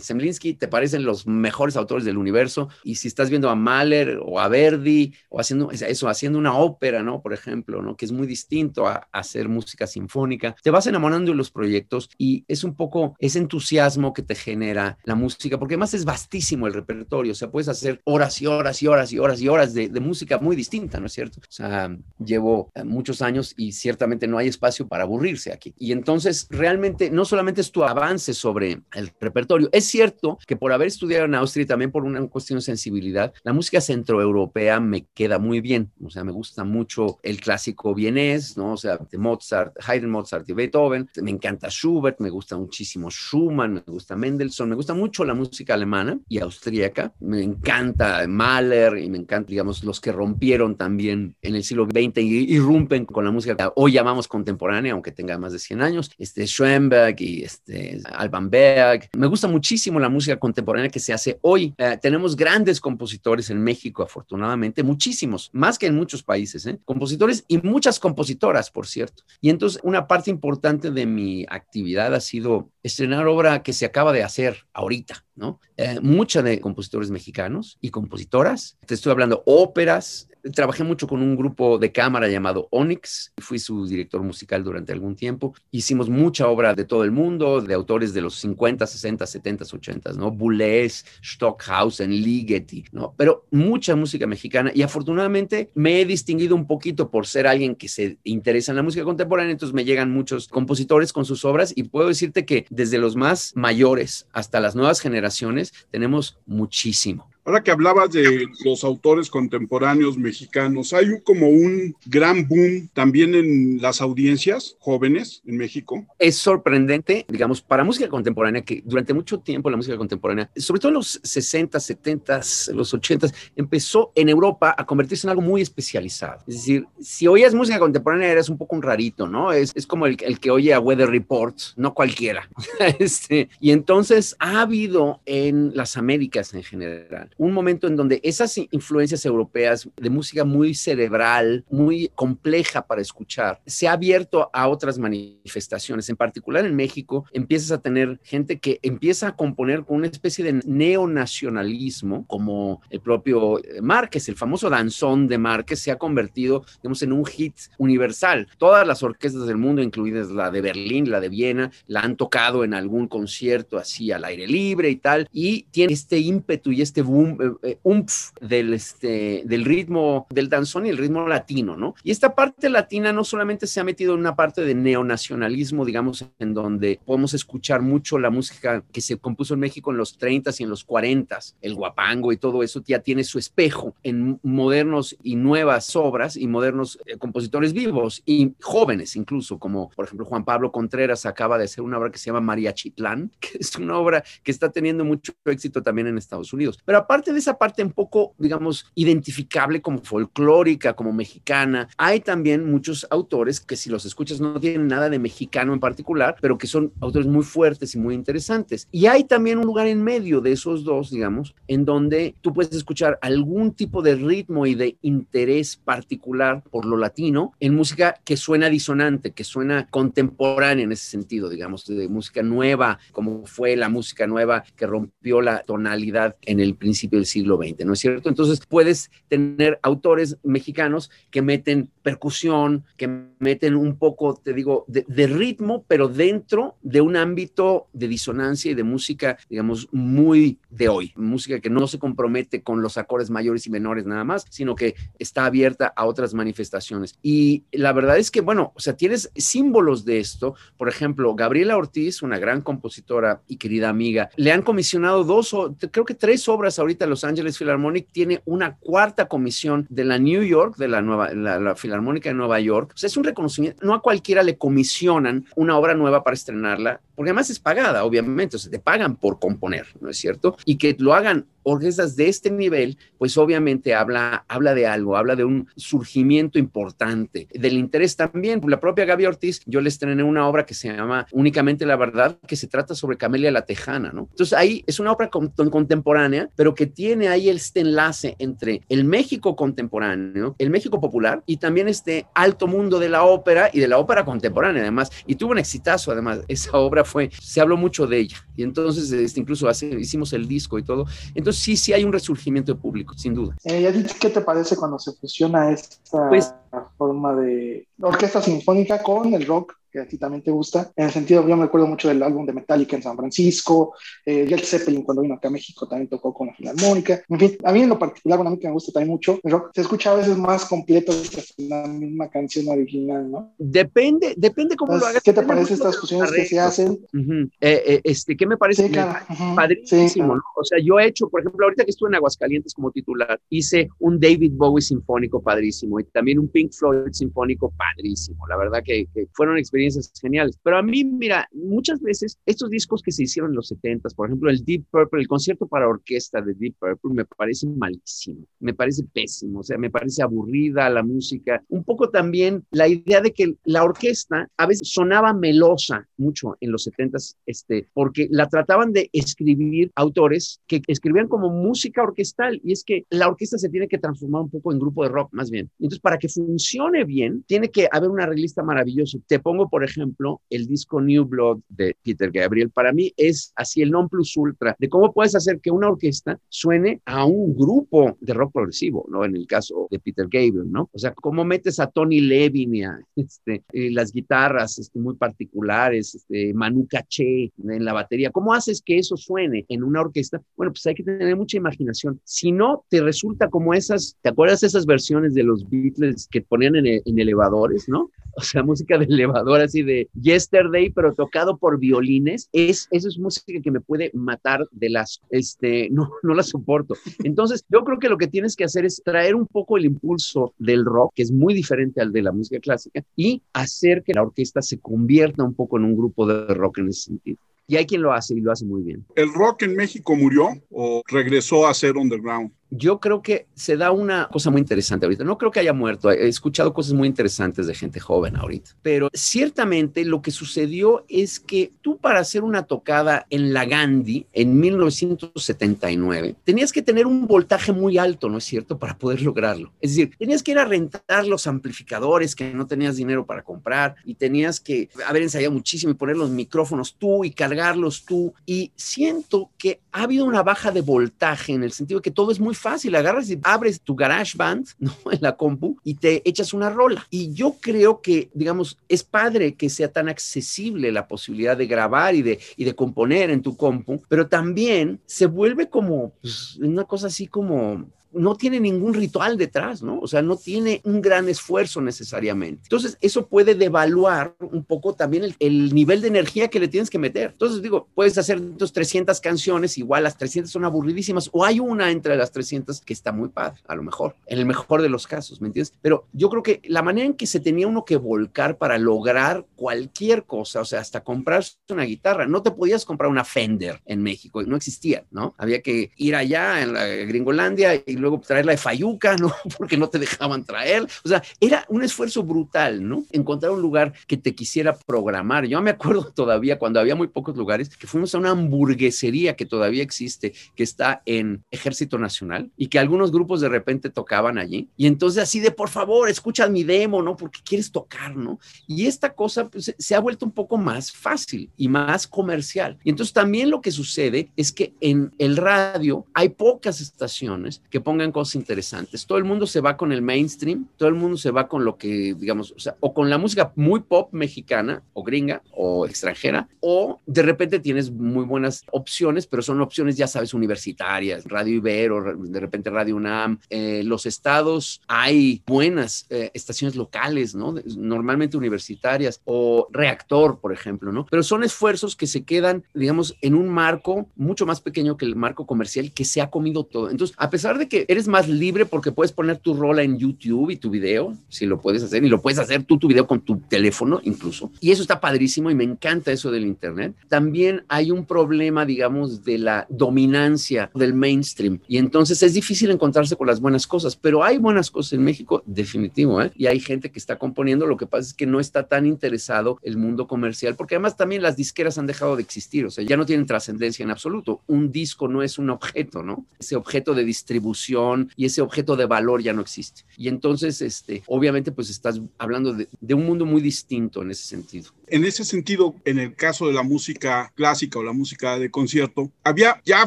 Semlinsky te parecen los mejores autores del universo. Y si estás viendo a Mahler o a Verdi o haciendo eso, haciendo una ópera, ¿no? Por ejemplo, ¿no? Que es muy distinto a, hacer música sinfónica, te vas enamorando de los proyectos y es un poco ese entusiasmo que te genera la música, porque además es vastísimo el repertorio. O sea, puedes hacer horas y horas y horas y horas y horas de, de música muy distinta, ¿no es cierto? O sea, llevo eh, muchos años y ciertamente no hay espacio para aburrirse aquí. Y entonces, realmente, no solamente es tu avance sobre el repertorio, es cierto que por haber estudiado en Austria y también por una cuestión de sensibilidad, la música centroeuropea me queda muy bien. O sea, me gusta mucho el clásico vienés, ¿no? O sea, de Mozart, Haydn, Mozart y Beethoven. Me encanta Schubert, me gusta muchísimo Schumann, me gusta Mendelssohn, me gusta mucho la música alemana y austríaca. Me encanta Mahler y me encanta, digamos, los que rompieron también en el siglo XX y irrumpen con la música que hoy llamamos contemporánea, aunque tenga más de 100 años, este Schoenberg y este Alban Berg. Me gusta muchísimo la música contemporánea que se hace hoy. Eh, tenemos grandes compositores en México, afortunadamente, muchísimos, más que en muchos países, ¿eh? compositores y muchas compositoras, por cierto. Y entonces una parte importante de mi actividad ha sido estrenar obra que se acaba de hacer ahorita, ¿no? Eh, mucha de compositores mexicanos y compositoras. Te estoy hablando óperas, trabajé mucho con un grupo de cámara llamado Onyx, fui su director musical durante algún tiempo. Hicimos mucha obra de todo el mundo, de autores de los 50, 60, 70, 80, ¿no? Boulez, Stockhausen, Ligeti, ¿no? Pero mucha música mexicana y afortunadamente me he distinguido un poquito por ser alguien que se interesa en la música contemporánea, entonces me llegan muchos compositores con sus obras y puedo decirte que desde los más mayores hasta las nuevas generaciones tenemos muchísimo Ahora que hablabas de los autores contemporáneos mexicanos, hay como un gran boom también en las audiencias jóvenes en México. Es sorprendente, digamos, para música contemporánea, que durante mucho tiempo la música contemporánea, sobre todo en los 60, 70, los 80, empezó en Europa a convertirse en algo muy especializado. Es decir, si oías música contemporánea eras un poco un rarito, ¿no? Es, es como el, el, que oye a Weather Report, no cualquiera. este, y entonces ha habido en las Américas en general un momento en donde esas influencias europeas de música muy cerebral, muy compleja para escuchar, se ha abierto a otras manifestaciones. En particular en México empiezas a tener gente que empieza a componer con una especie de neonacionalismo, como el propio eh, Márquez, el famoso danzón de Márquez se ha convertido, digamos, en un hit universal. Todas las orquestas del mundo, incluidas la de Berlín, la de Viena, la han tocado en algún concierto así al aire libre y tal, y tiene este ímpetu y este boom, eh, eh del, este, del ritmo del danzón y el ritmo latino, ¿no? Y esta parte latina no solamente se ha metido en una parte de neonacionalismo, digamos, en donde podemos escuchar mucho la música que se compuso en México en los 30s y en los 40s, el guapango y todo eso ya tiene su espejo en modernos y nuevas obras y modernos eh, compositores vivos y jóvenes incluso, como por ejemplo Juan Pablo Contreras acaba de hacer una obra que se llama María Chitlán, que es una obra que está teniendo mucho éxito también en Estados Unidos. Pero aparte de esa parte un poco, digamos, identificable como folclórica, como mexicana, hay también muchos autores que si los escuchas no tienen nada de mexicano en particular, pero que son autores muy fuertes y muy interesantes. Y hay también un lugar en medio de esos dos, digamos, en donde tú puedes escuchar algún tipo de ritmo y de interés particular por lo latino en música que suena disonante, que suena contemporánea en ese sentido, digamos, de música nueva, como fue la música nueva que rompió la tonalidad en el principio del siglo XX, ¿no es cierto? Entonces puedes tener autores mexicanos que meten percusión, que meten un poco, te digo, de, de ritmo, pero dentro de un ámbito de disonancia y de música, digamos, muy de hoy, música que no se compromete con los acordes mayores y menores nada más, sino que está abierta a otras manifestaciones. Y la verdad es que, bueno, o sea, tienes símbolos de esto. Por ejemplo, Gabriela Ortiz, una gran compositora y querida amiga, le han comisionado dos, creo que tres obras ahorita Los Ángeles Philharmonic, tiene una cuarta comisión de la New York, de la nueva, la, la Filarmónica de Nueva York. Sea, es un reconocimiento, no a cualquiera le comisionan una obra nueva para estrenarla, porque además es pagada, obviamente, o sea, te pagan por componer, ¿no es cierto? Y que lo hagan orquestas de este nivel, pues obviamente habla, habla de algo, habla de un surgimiento importante, del interés también. La propia Gaby Ortiz, yo les estrené una obra que se llama Únicamente la Verdad, que se trata sobre Camelia la Tejana, ¿no? Entonces ahí es una obra con, contemporánea, pero que tiene ahí este enlace entre el México contemporáneo, el México popular y también este alto mundo de la ópera y de la ópera contemporánea además. Y tuvo un exitazo además, esa obra fue, se habló mucho de ella y entonces este, incluso hace, hicimos el disco y todo. Entonces sí, sí hay un resurgimiento de público, sin duda. Eh, ¿Qué te parece cuando se fusiona esta pues, forma de orquesta sinfónica con el rock que a ti también te gusta. En el sentido, yo me acuerdo mucho del álbum de Metallica en San Francisco, eh, Led Zeppelin cuando vino acá a México también tocó con la Filarmónica. En fin, a mí en lo particular, bueno, a mí que me gusta también mucho, el rock se escucha a veces más completo que la misma canción original, ¿no? Depende, depende cómo lo hagas. ¿Qué te parece estas fusiones que se hacen? Uh -huh. eh, eh, este, ¿Qué me parece? Sí, claro. uh -huh. Padrísimo, sí, claro. ¿no? O sea, yo he hecho, por ejemplo, ahorita que estuve en Aguascalientes como titular, hice un David Bowie sinfónico padrísimo y también un Pink Floyd sinfónico padrísimo. La verdad que, que fueron experiencias geniales. Pero a mí, mira, muchas veces estos discos que se hicieron en los 70s, por ejemplo, el Deep Purple, el concierto para orquesta de Deep Purple, me parece malísimo, me parece pésimo, o sea, me parece aburrida la música. Un poco también la idea de que la orquesta a veces sonaba melosa mucho en los 70s, este, porque la trataban de escribir autores que escribían como música orquestal, y es que la orquesta se tiene que transformar un poco en grupo de rock, más bien. Entonces, para que funcione bien, tiene que haber una arreglista maravillosa. Te pongo, por ejemplo, el disco New Blood de Peter Gabriel, para mí es así el non plus ultra de cómo puedes hacer que una orquesta suene a un grupo de rock progresivo, ¿no? En el caso de Peter Gabriel, ¿no? O sea, cómo metes a Tony Levin y este, las guitarras este, muy particulares, este, Manu Caché en la batería, ¿cómo haces que eso suene en una orquesta? Bueno, pues hay que tener mucha imaginación. Si no, te resulta como esas, ¿te acuerdas esas versiones de los Beatles que ponían en elevadores, ¿no? o sea, música de elevador, así de Yesterday, pero tocado por violines, es, eso es música que me puede matar de las, este, no, no la soporto. Entonces, yo creo que lo que tienes que hacer es traer un poco el impulso del rock, que es muy diferente al de la música clásica, y hacer que la orquesta se convierta un poco en un grupo de rock en ese sentido. Y hay quien lo hace y lo hace muy bien. ¿El rock en México murió o regresó a ser underground? Yo creo que se da una cosa muy interesante ahorita. No creo que haya muerto. He escuchado cosas muy interesantes de gente joven ahorita. Pero ciertamente lo que sucedió es que tú para hacer una tocada en la Gandhi en 1979 tenías que tener un voltaje muy alto, ¿no es cierto? Para poder lograrlo. Es decir, tenías que ir a rentar los amplificadores que no tenías dinero para comprar y tenías que haber ensayado muchísimo y poner los micrófonos tú y cargarlos tú. Y siento que ha habido una baja de voltaje en el sentido de que todo es muy fácil, agarras y abres tu garage band ¿no? en la compu y te echas una rola. Y yo creo que, digamos, es padre que sea tan accesible la posibilidad de grabar y de, y de componer en tu compu, pero también se vuelve como pues, una cosa así como no tiene ningún ritual detrás, ¿no? O sea, no tiene un gran esfuerzo necesariamente. Entonces, eso puede devaluar un poco también el, nivel de energía que le tienes que meter. Entonces, digo, puedes hacer 300 canciones, igual las 300 son aburridísimas, o hay una entre las 300 que está muy padre, a lo mejor, en el mejor de los casos, ¿me entiendes? Pero yo creo que la manera en que se tenía uno que volcar para lograr cualquier cosa, o sea, hasta comprarse una guitarra, no te podías comprar una Fender en México, no existía, ¿no? Había que ir allá en la Gringolandia y luego traerla de Fayuca, ¿no? Porque no te dejaban traer. O sea, era un esfuerzo brutal, ¿no? Encontrar un lugar que te quisiera programar. Yo me acuerdo todavía cuando había muy pocos lugares que fuimos a una hamburguesería que todavía existe, que está en Ejército Nacional y que algunos grupos de repente tocaban allí. Y entonces así de, por favor, escucha mi demo, ¿no? Porque quieres tocar, ¿no? Y esta cosa pues, se ha vuelto un poco más fácil y más comercial. Y entonces también lo que sucede es que en el radio hay pocas estaciones que pongan cosas interesantes. Todo el mundo se va con el mainstream, todo el mundo se va con lo que, digamos, o, sea, o con la música muy pop mexicana o gringa o extranjera, o de repente tienes muy buenas opciones, pero son opciones, ya sabes, universitarias, Radio Ibero, de repente Radio UNAM. Eh, los estados hay buenas eh, estaciones locales, ¿no? Normalmente universitarias o reactor, por ejemplo, ¿no? Pero son esfuerzos que se quedan, digamos, en un marco mucho más pequeño que el marco comercial que se ha comido todo. Entonces, a pesar de que eres más libre porque puedes poner tu rola en YouTube y tu video, si lo puedes hacer, y lo puedes hacer tú tu video con tu teléfono incluso. Y eso está padrísimo y me encanta eso del Internet. También hay un problema, digamos, de la dominancia del mainstream. Y entonces es difícil encontrarse con las buenas cosas, pero hay buenas cosas en México, definitivo, ¿eh? Y hay gente que está componiendo, lo que pasa es que no está tan interesado el mundo comercial, porque además también las disqueras han dejado de existir, o sea, ya no tienen trascendencia en absoluto. Un disco no es un objeto, ¿no? Ese objeto de distribución y ese objeto de valor ya no existe. Y entonces, este, obviamente, pues estás hablando de, de un mundo muy distinto en ese sentido. En ese sentido, en el caso de la música clásica o la música de concierto, había ya a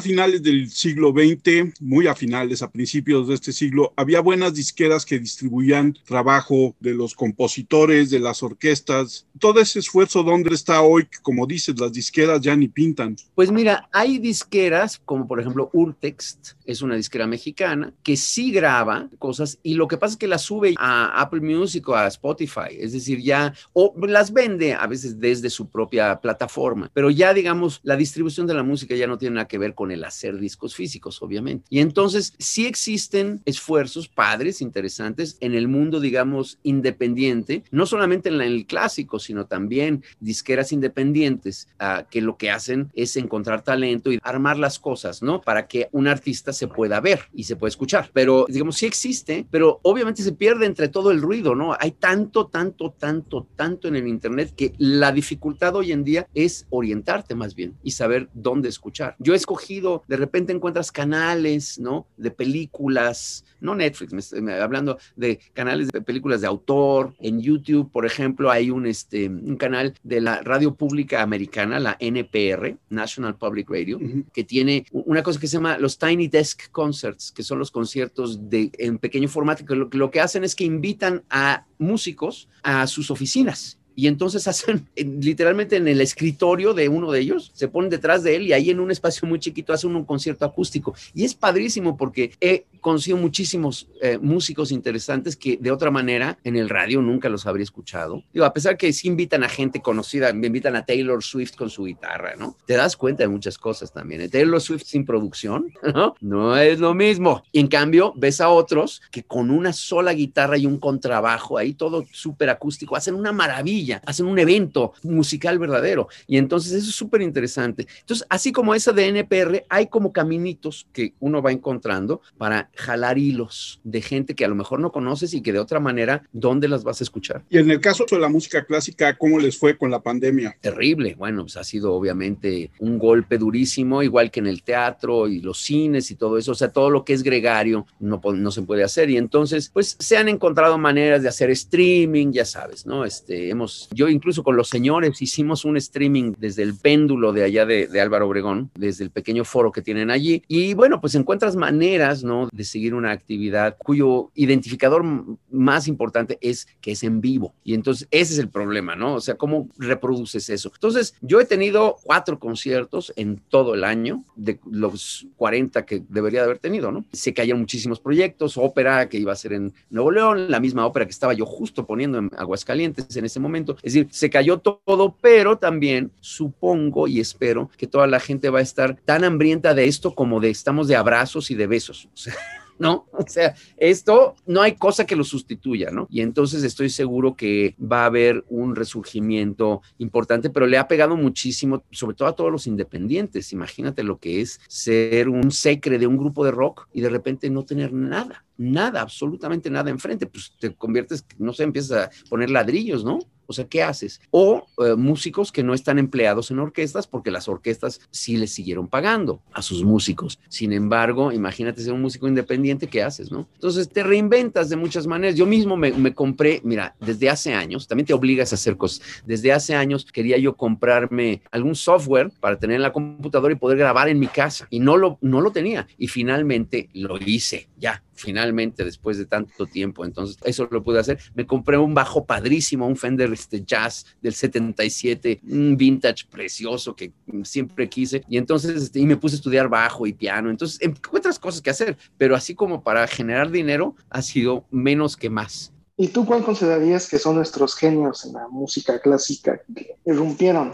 finales del siglo XX, muy a finales, a principios de este siglo, había buenas disqueras que distribuían trabajo de los compositores, de las orquestas. Todo ese esfuerzo, ¿dónde está hoy? Como dices, las disqueras ya ni pintan. Pues mira, hay disqueras como por ejemplo Urtext, es una disquera mexicana, que sí graba cosas y lo que pasa es que las sube a Apple Music o a Spotify, es decir, ya, o las vende a desde su propia plataforma, pero ya digamos, la distribución de la música ya no tiene nada que ver con el hacer discos físicos, obviamente. Y entonces sí existen esfuerzos padres, interesantes, en el mundo, digamos, independiente, no solamente en, el clásico, sino también disqueras independientes, uh, que lo que hacen es encontrar talento y armar las cosas, ¿no? Para que un artista se pueda ver y se pueda escuchar. Pero, digamos, sí existe, pero obviamente se pierde entre todo el ruido, ¿no? Hay tanto, tanto, tanto, tanto en el Internet que la dificultad hoy en día es orientarte más bien y saber dónde escuchar. Yo he escogido, de repente encuentras canales, ¿no? De películas, no Netflix, me, hablando de canales de películas de autor. En YouTube, por ejemplo, hay un, este, un canal de la radio pública americana, la NPR, National Public Radio, que tiene una cosa que se llama los Tiny Desk Concerts, que son los conciertos de, en pequeño formato, que lo que hacen es que invitan a músicos a sus oficinas y entonces hacen literalmente en el escritorio de uno de ellos, se ponen detrás de él y ahí en un espacio muy chiquito hacen un concierto acústico. Y es padrísimo porque he conocido muchísimos eh, músicos interesantes que de otra manera en el radio nunca los habría escuchado. Digo, a pesar que sí invitan a gente conocida, me invitan a Taylor Swift con su guitarra, ¿no? Te das cuenta de muchas cosas también. ¿eh? Taylor Swift sin producción, ¿no? No es lo mismo. Y en cambio, ves a otros que con una sola guitarra y un contrabajo, ahí todo súper acústico, hacen una maravilla, hacen un evento musical verdadero. Y entonces eso es súper interesante. Entonces, así como esa de NPR, hay como caminitos que uno va encontrando para jalar hilos de gente que a lo mejor no conoces y que de otra manera, ¿dónde las vas a escuchar? Y en el caso de la música clásica, ¿cómo les fue con la pandemia? Terrible. Bueno, pues ha sido obviamente un golpe durísimo, igual que en el teatro y los cines y todo eso. O sea, todo lo que es gregario no, no se puede hacer. Y entonces, pues se han encontrado maneras de hacer streaming, ya sabes, ¿no? Este, hemos, yo incluso con los señores hicimos un streaming desde el péndulo de allá de, de Álvaro Obregón, desde el pequeño foro que tienen allí. Y bueno, pues encuentras maneras, ¿no? De seguir una actividad cuyo identificador más importante es que es en vivo. Y entonces ese es el problema, ¿no? O sea, ¿cómo reproduces eso? Entonces, yo he tenido cuatro conciertos en todo el año, de los 40 que debería de haber tenido, ¿no? Se cayeron muchísimos proyectos, ópera que iba a ser en Nuevo León, la misma ópera que estaba yo justo poniendo en Aguascalientes en ese momento. Es decir, se cayó todo, pero también supongo y espero que toda la gente va a estar tan hambrienta de esto como de estamos de abrazos y de besos. ¿no? O sea, esto no hay cosa que lo sustituya, ¿no? Y entonces estoy seguro que va a haber un resurgimiento importante, pero le ha pegado muchísimo, sobre todo a todos los independientes. Imagínate lo que es ser un secre de un grupo de rock y de repente no tener nada, nada, absolutamente nada enfrente. Pues te conviertes, no sé, empiezas a poner ladrillos, ¿no? O sea, ¿qué haces? O eh, músicos que no están empleados en orquestas porque las orquestas sí les siguieron pagando a sus músicos. Sin embargo, imagínate ser un músico independiente, ¿qué haces, no? Entonces te reinventas de muchas maneras. Yo mismo me, compré, mira, desde hace años, también te obligas a hacer cosas. Desde hace años quería yo comprarme algún software para tener en la computadora y poder grabar en mi casa. Y no lo, no lo tenía. Y finalmente lo hice, ya finalmente después de tanto tiempo. Entonces, eso lo pude hacer. Me compré un bajo padrísimo, un Fender este, Jazz del 77, un vintage precioso que siempre quise. Y entonces, este, y me puse a estudiar bajo y piano. Entonces, encuentras cosas que hacer, pero así como para generar dinero, ha sido menos que más. ¿Y tú cuál considerarías que son nuestros genios en la música clásica que irrumpieron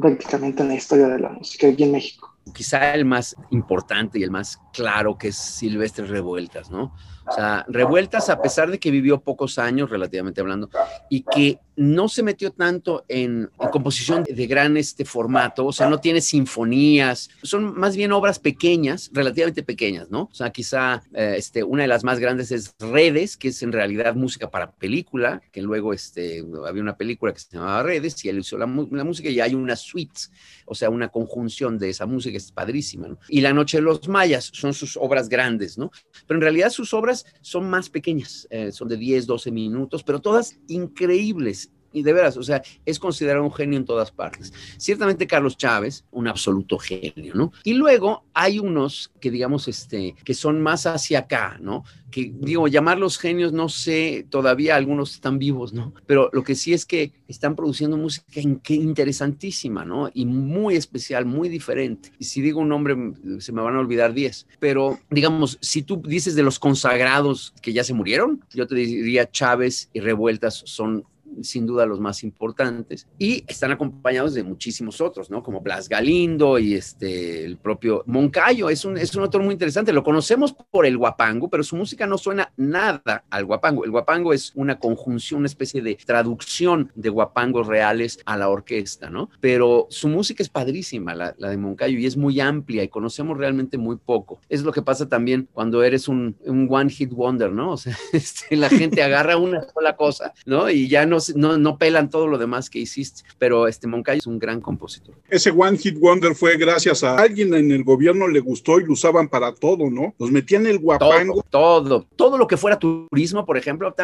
prácticamente en la historia de la música aquí en México? Quizá el más importante y el más claro que es Silvestre Revueltas, ¿no? O sea, Revueltas, a pesar de que vivió pocos años, relativamente hablando, y que no se metió tanto en, composición de gran este formato, o sea, no tiene sinfonías, son más bien obras pequeñas, relativamente pequeñas, ¿no? O sea, quizá eh, este, una de las más grandes es Redes, que es en realidad música para película, que luego este, había una película que se llamaba Redes y él hizo la, música y hay una suite, o sea, una conjunción de esa música, es padrísima, ¿no? Y La Noche de los Mayas son sus obras grandes, ¿no? Pero en realidad sus obras son más pequeñas, eh, son de 10, 12 minutos, pero todas increíbles, y de veras, o sea, es considerado un genio en todas partes. Ciertamente Carlos Chávez, un absoluto genio, ¿no? Y luego hay unos que digamos, este, que son más hacia acá, ¿no? Que digo, llamarlos genios, no sé, todavía algunos están vivos, ¿no? Pero lo que sí es que están produciendo música interesantísima, ¿no? Y muy especial, muy diferente. Y si digo un nombre, se me van a olvidar 10. Pero, digamos, si tú dices de los consagrados que ya se murieron, yo te diría Chávez y Revueltas son sin duda los más importantes, y están acompañados de muchísimos otros, ¿no? Como Blas Galindo y este, el propio Moncayo, es un, es un autor muy interesante, lo conocemos por el guapango, pero su música no suena nada al guapango. El guapango es una conjunción, una especie de traducción de guapangos reales a la orquesta, ¿no? Pero su música es padrísima, la, la de Moncayo, y es muy amplia y conocemos realmente muy poco. Es lo que pasa también cuando eres un, one hit wonder, ¿no? O sea, este, la gente agarra una sola cosa, ¿no? Y ya no no, no, pelan todo lo demás que hiciste, pero este Moncayo es un gran compositor. Ese One Hit Wonder fue gracias a alguien en el gobierno le gustó y lo usaban para todo, ¿no? Los metían el guapango. Todo, todo, lo que fuera turismo, por ejemplo,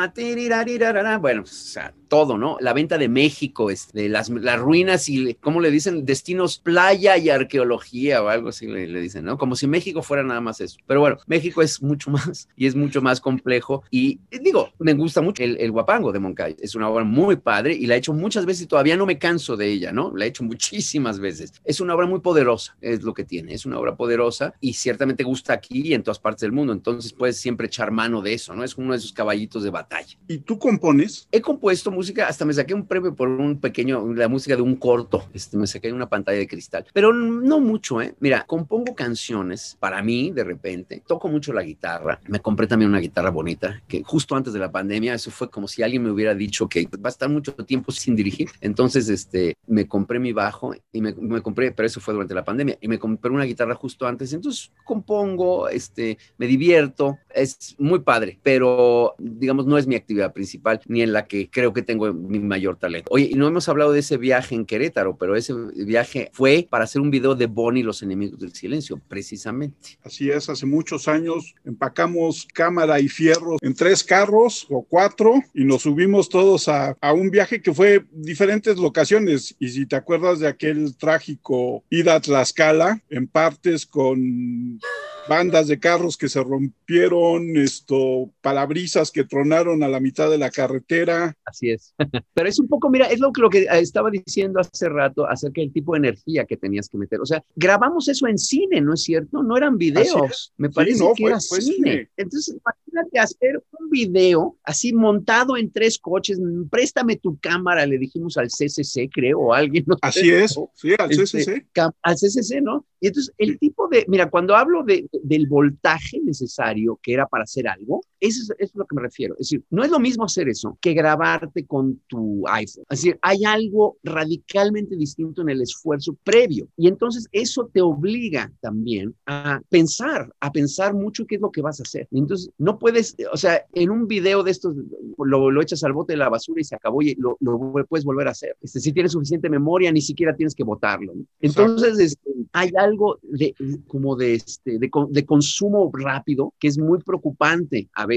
bueno, o sea, todo, ¿no? La venta de México, este, las, las ruinas y, ¿cómo le dicen? Destinos playa y arqueología o algo así le, dicen, ¿no? Como si México fuera nada más eso. Pero bueno, México es mucho más y es mucho más complejo y digo, me gusta mucho el, el guapango de Moncayo. Es una obra muy muy padre y la he hecho muchas veces y todavía no me canso de ella, ¿no? La he hecho muchísimas veces. Es una obra muy poderosa, es lo que tiene, es una obra poderosa y ciertamente gusta aquí y en todas partes del mundo, entonces puedes siempre echar mano de eso, ¿no? Es uno de esos caballitos de batalla. ¿Y tú compones? He compuesto música, hasta me saqué un premio por un pequeño, la música de un corto, este, me saqué una pantalla de cristal, pero no mucho, ¿eh? Mira, compongo canciones para mí de repente, toco mucho la guitarra, me compré también una guitarra bonita, que justo antes de la pandemia, eso fue como si alguien me hubiera dicho que va a estar mucho tiempo sin dirigir, entonces este, me compré mi bajo y me, me compré, pero eso fue durante la pandemia, y me compré una guitarra justo antes, entonces compongo, este, me divierto, es muy padre, pero digamos no es mi actividad principal ni en la que creo que tengo mi mayor talento. Oye, y no hemos hablado de ese viaje en Querétaro, pero ese viaje fue para hacer un video de Bonnie los enemigos del silencio, precisamente. Así es, hace muchos años empacamos cámara y fierro en tres carros o cuatro y nos subimos todos a, a un viaje que fue diferentes locaciones. Y si te acuerdas de aquel trágico ida a Tlaxcala, en partes con bandas de carros que se rompieron, esto, palabrizas que tronaron a la mitad de la carretera. Así es. Pero es un poco, mira, es lo, lo que estaba diciendo hace rato acerca del tipo de energía que tenías que meter. O sea, grabamos eso en cine, ¿no es cierto? No eran videos. Me parece que era cine. Entonces, imagínate hacer un video así montado en tres coches. Préstame tu cámara, le dijimos al CCC, creo, o alguien. así es, sí, al CCC. Este, al CCC, ¿no? Y entonces el tipo de, mira, cuando hablo de, del voltaje necesario que era para hacer algo, eso es, lo que me refiero. Es decir, no es lo mismo hacer eso que grabarte con tu iPhone. Es decir, hay algo radicalmente distinto en el esfuerzo previo. Y entonces eso te obliga también a pensar, a pensar mucho qué es lo que vas a hacer. Entonces no puedes, o sea, en un video de estos lo, lo echas al bote de la basura y se acabó y lo, lo puedes volver a hacer. Este, si tienes suficiente memoria, ni siquiera tienes que botarlo. Entonces, este, hay algo de, como de, este, de, de consumo rápido que es muy preocupante a veces.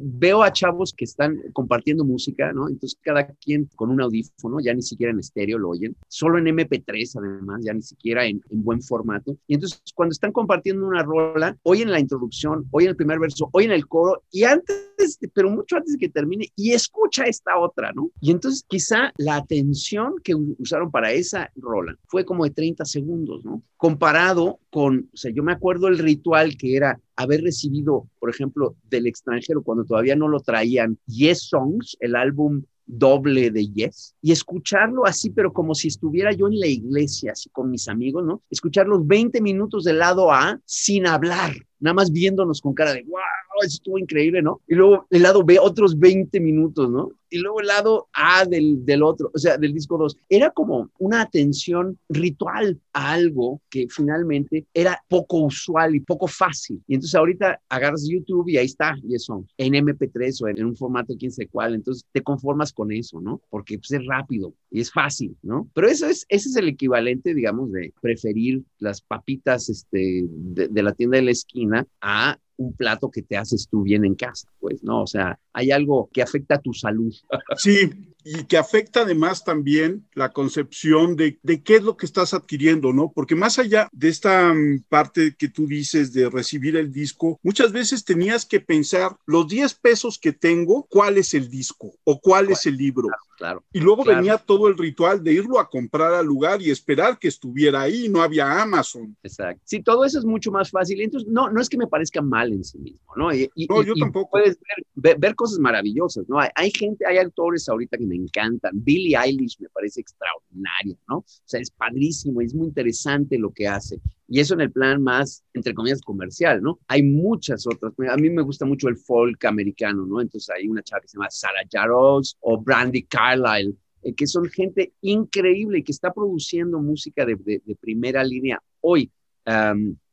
Veo a chavos que están compartiendo música, ¿no? Entonces cada quien con un audífono, ya ni siquiera en estéreo lo oyen, solo en MP3 además, ya ni siquiera en, en buen formato. Y entonces cuando están compartiendo una rola, oyen la introducción, oyen el primer verso, oyen el coro y antes, pero mucho antes de que termine, y escucha esta otra, ¿no? Y entonces quizá la atención que usaron para esa rola fue como de 30 segundos, ¿no? Comparado con, o sea, yo me acuerdo el ritual que era haber recibido, por ejemplo, del extranjero cuando todavía no lo traían, Yes Songs, el álbum doble de Yes, y escucharlo así, pero como si estuviera yo en la iglesia, así con mis amigos, ¿no? Escuchar los 20 minutos del lado A sin hablar, nada más viéndonos con cara de, wow, eso estuvo increíble, ¿no? Y luego el lado B, otros 20 minutos, ¿no? Y luego el lado A del, del otro, o sea, del disco 2. Era como una atención ritual a algo que finalmente era poco usual y poco fácil. Y entonces ahorita agarras YouTube y ahí está, y eso, en MP3 o en, un formato quién sé cuál, entonces te conformas con eso, ¿no? Porque pues, es rápido y es fácil, ¿no? Pero eso es, ese es el equivalente, digamos, de preferir las papitas este, de, de la tienda de la esquina a un plato que te haces tú bien en casa, pues, ¿no? O sea, hay algo que afecta a tu salud. Sí, y que afecta además también la concepción de, qué es lo que estás adquiriendo, ¿no? Porque más allá de esta mm, parte que tú dices de recibir el disco, muchas veces tenías que pensar los 10 pesos que tengo, ¿cuál es el disco o cuál es el libro? Claro y luego claro. venía todo el ritual de irlo a comprar al lugar y esperar que estuviera ahí, no había Amazon. Exacto. Sí, todo eso es mucho más fácil. Entonces, no, no es que me parezca mal en sí mismo, ¿no? Y, y, no, yo y tampoco. Puedes ver, ver, ver, cosas maravillosas, ¿no? Hay, hay gente, hay autores ahorita que me encantan. Billie Eilish me parece extraordinaria, ¿no? O sea, es padrísimo, es muy interesante lo que hace. Y eso en el plan más, entre comillas, comercial, ¿no? Hay muchas otras. A mí me gusta mucho el folk americano, ¿no? Entonces hay una chava que se llama Sarah Jarosz o Brandy Carlile, eh, que son gente increíble que está produciendo música de, primera línea hoy.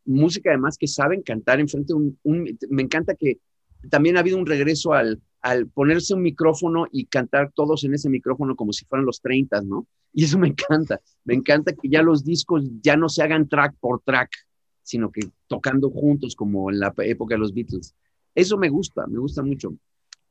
Música además que saben cantar enfrente de un, un, Me encanta que también ha habido un regreso al, al ponerse un micrófono y cantar todos en ese micrófono como si fueran los 30, ¿no? Y eso me encanta. Me encanta que ya los discos ya no se hagan track por track, sino que tocando juntos como en la época de los Beatles. Eso me gusta, me gusta mucho.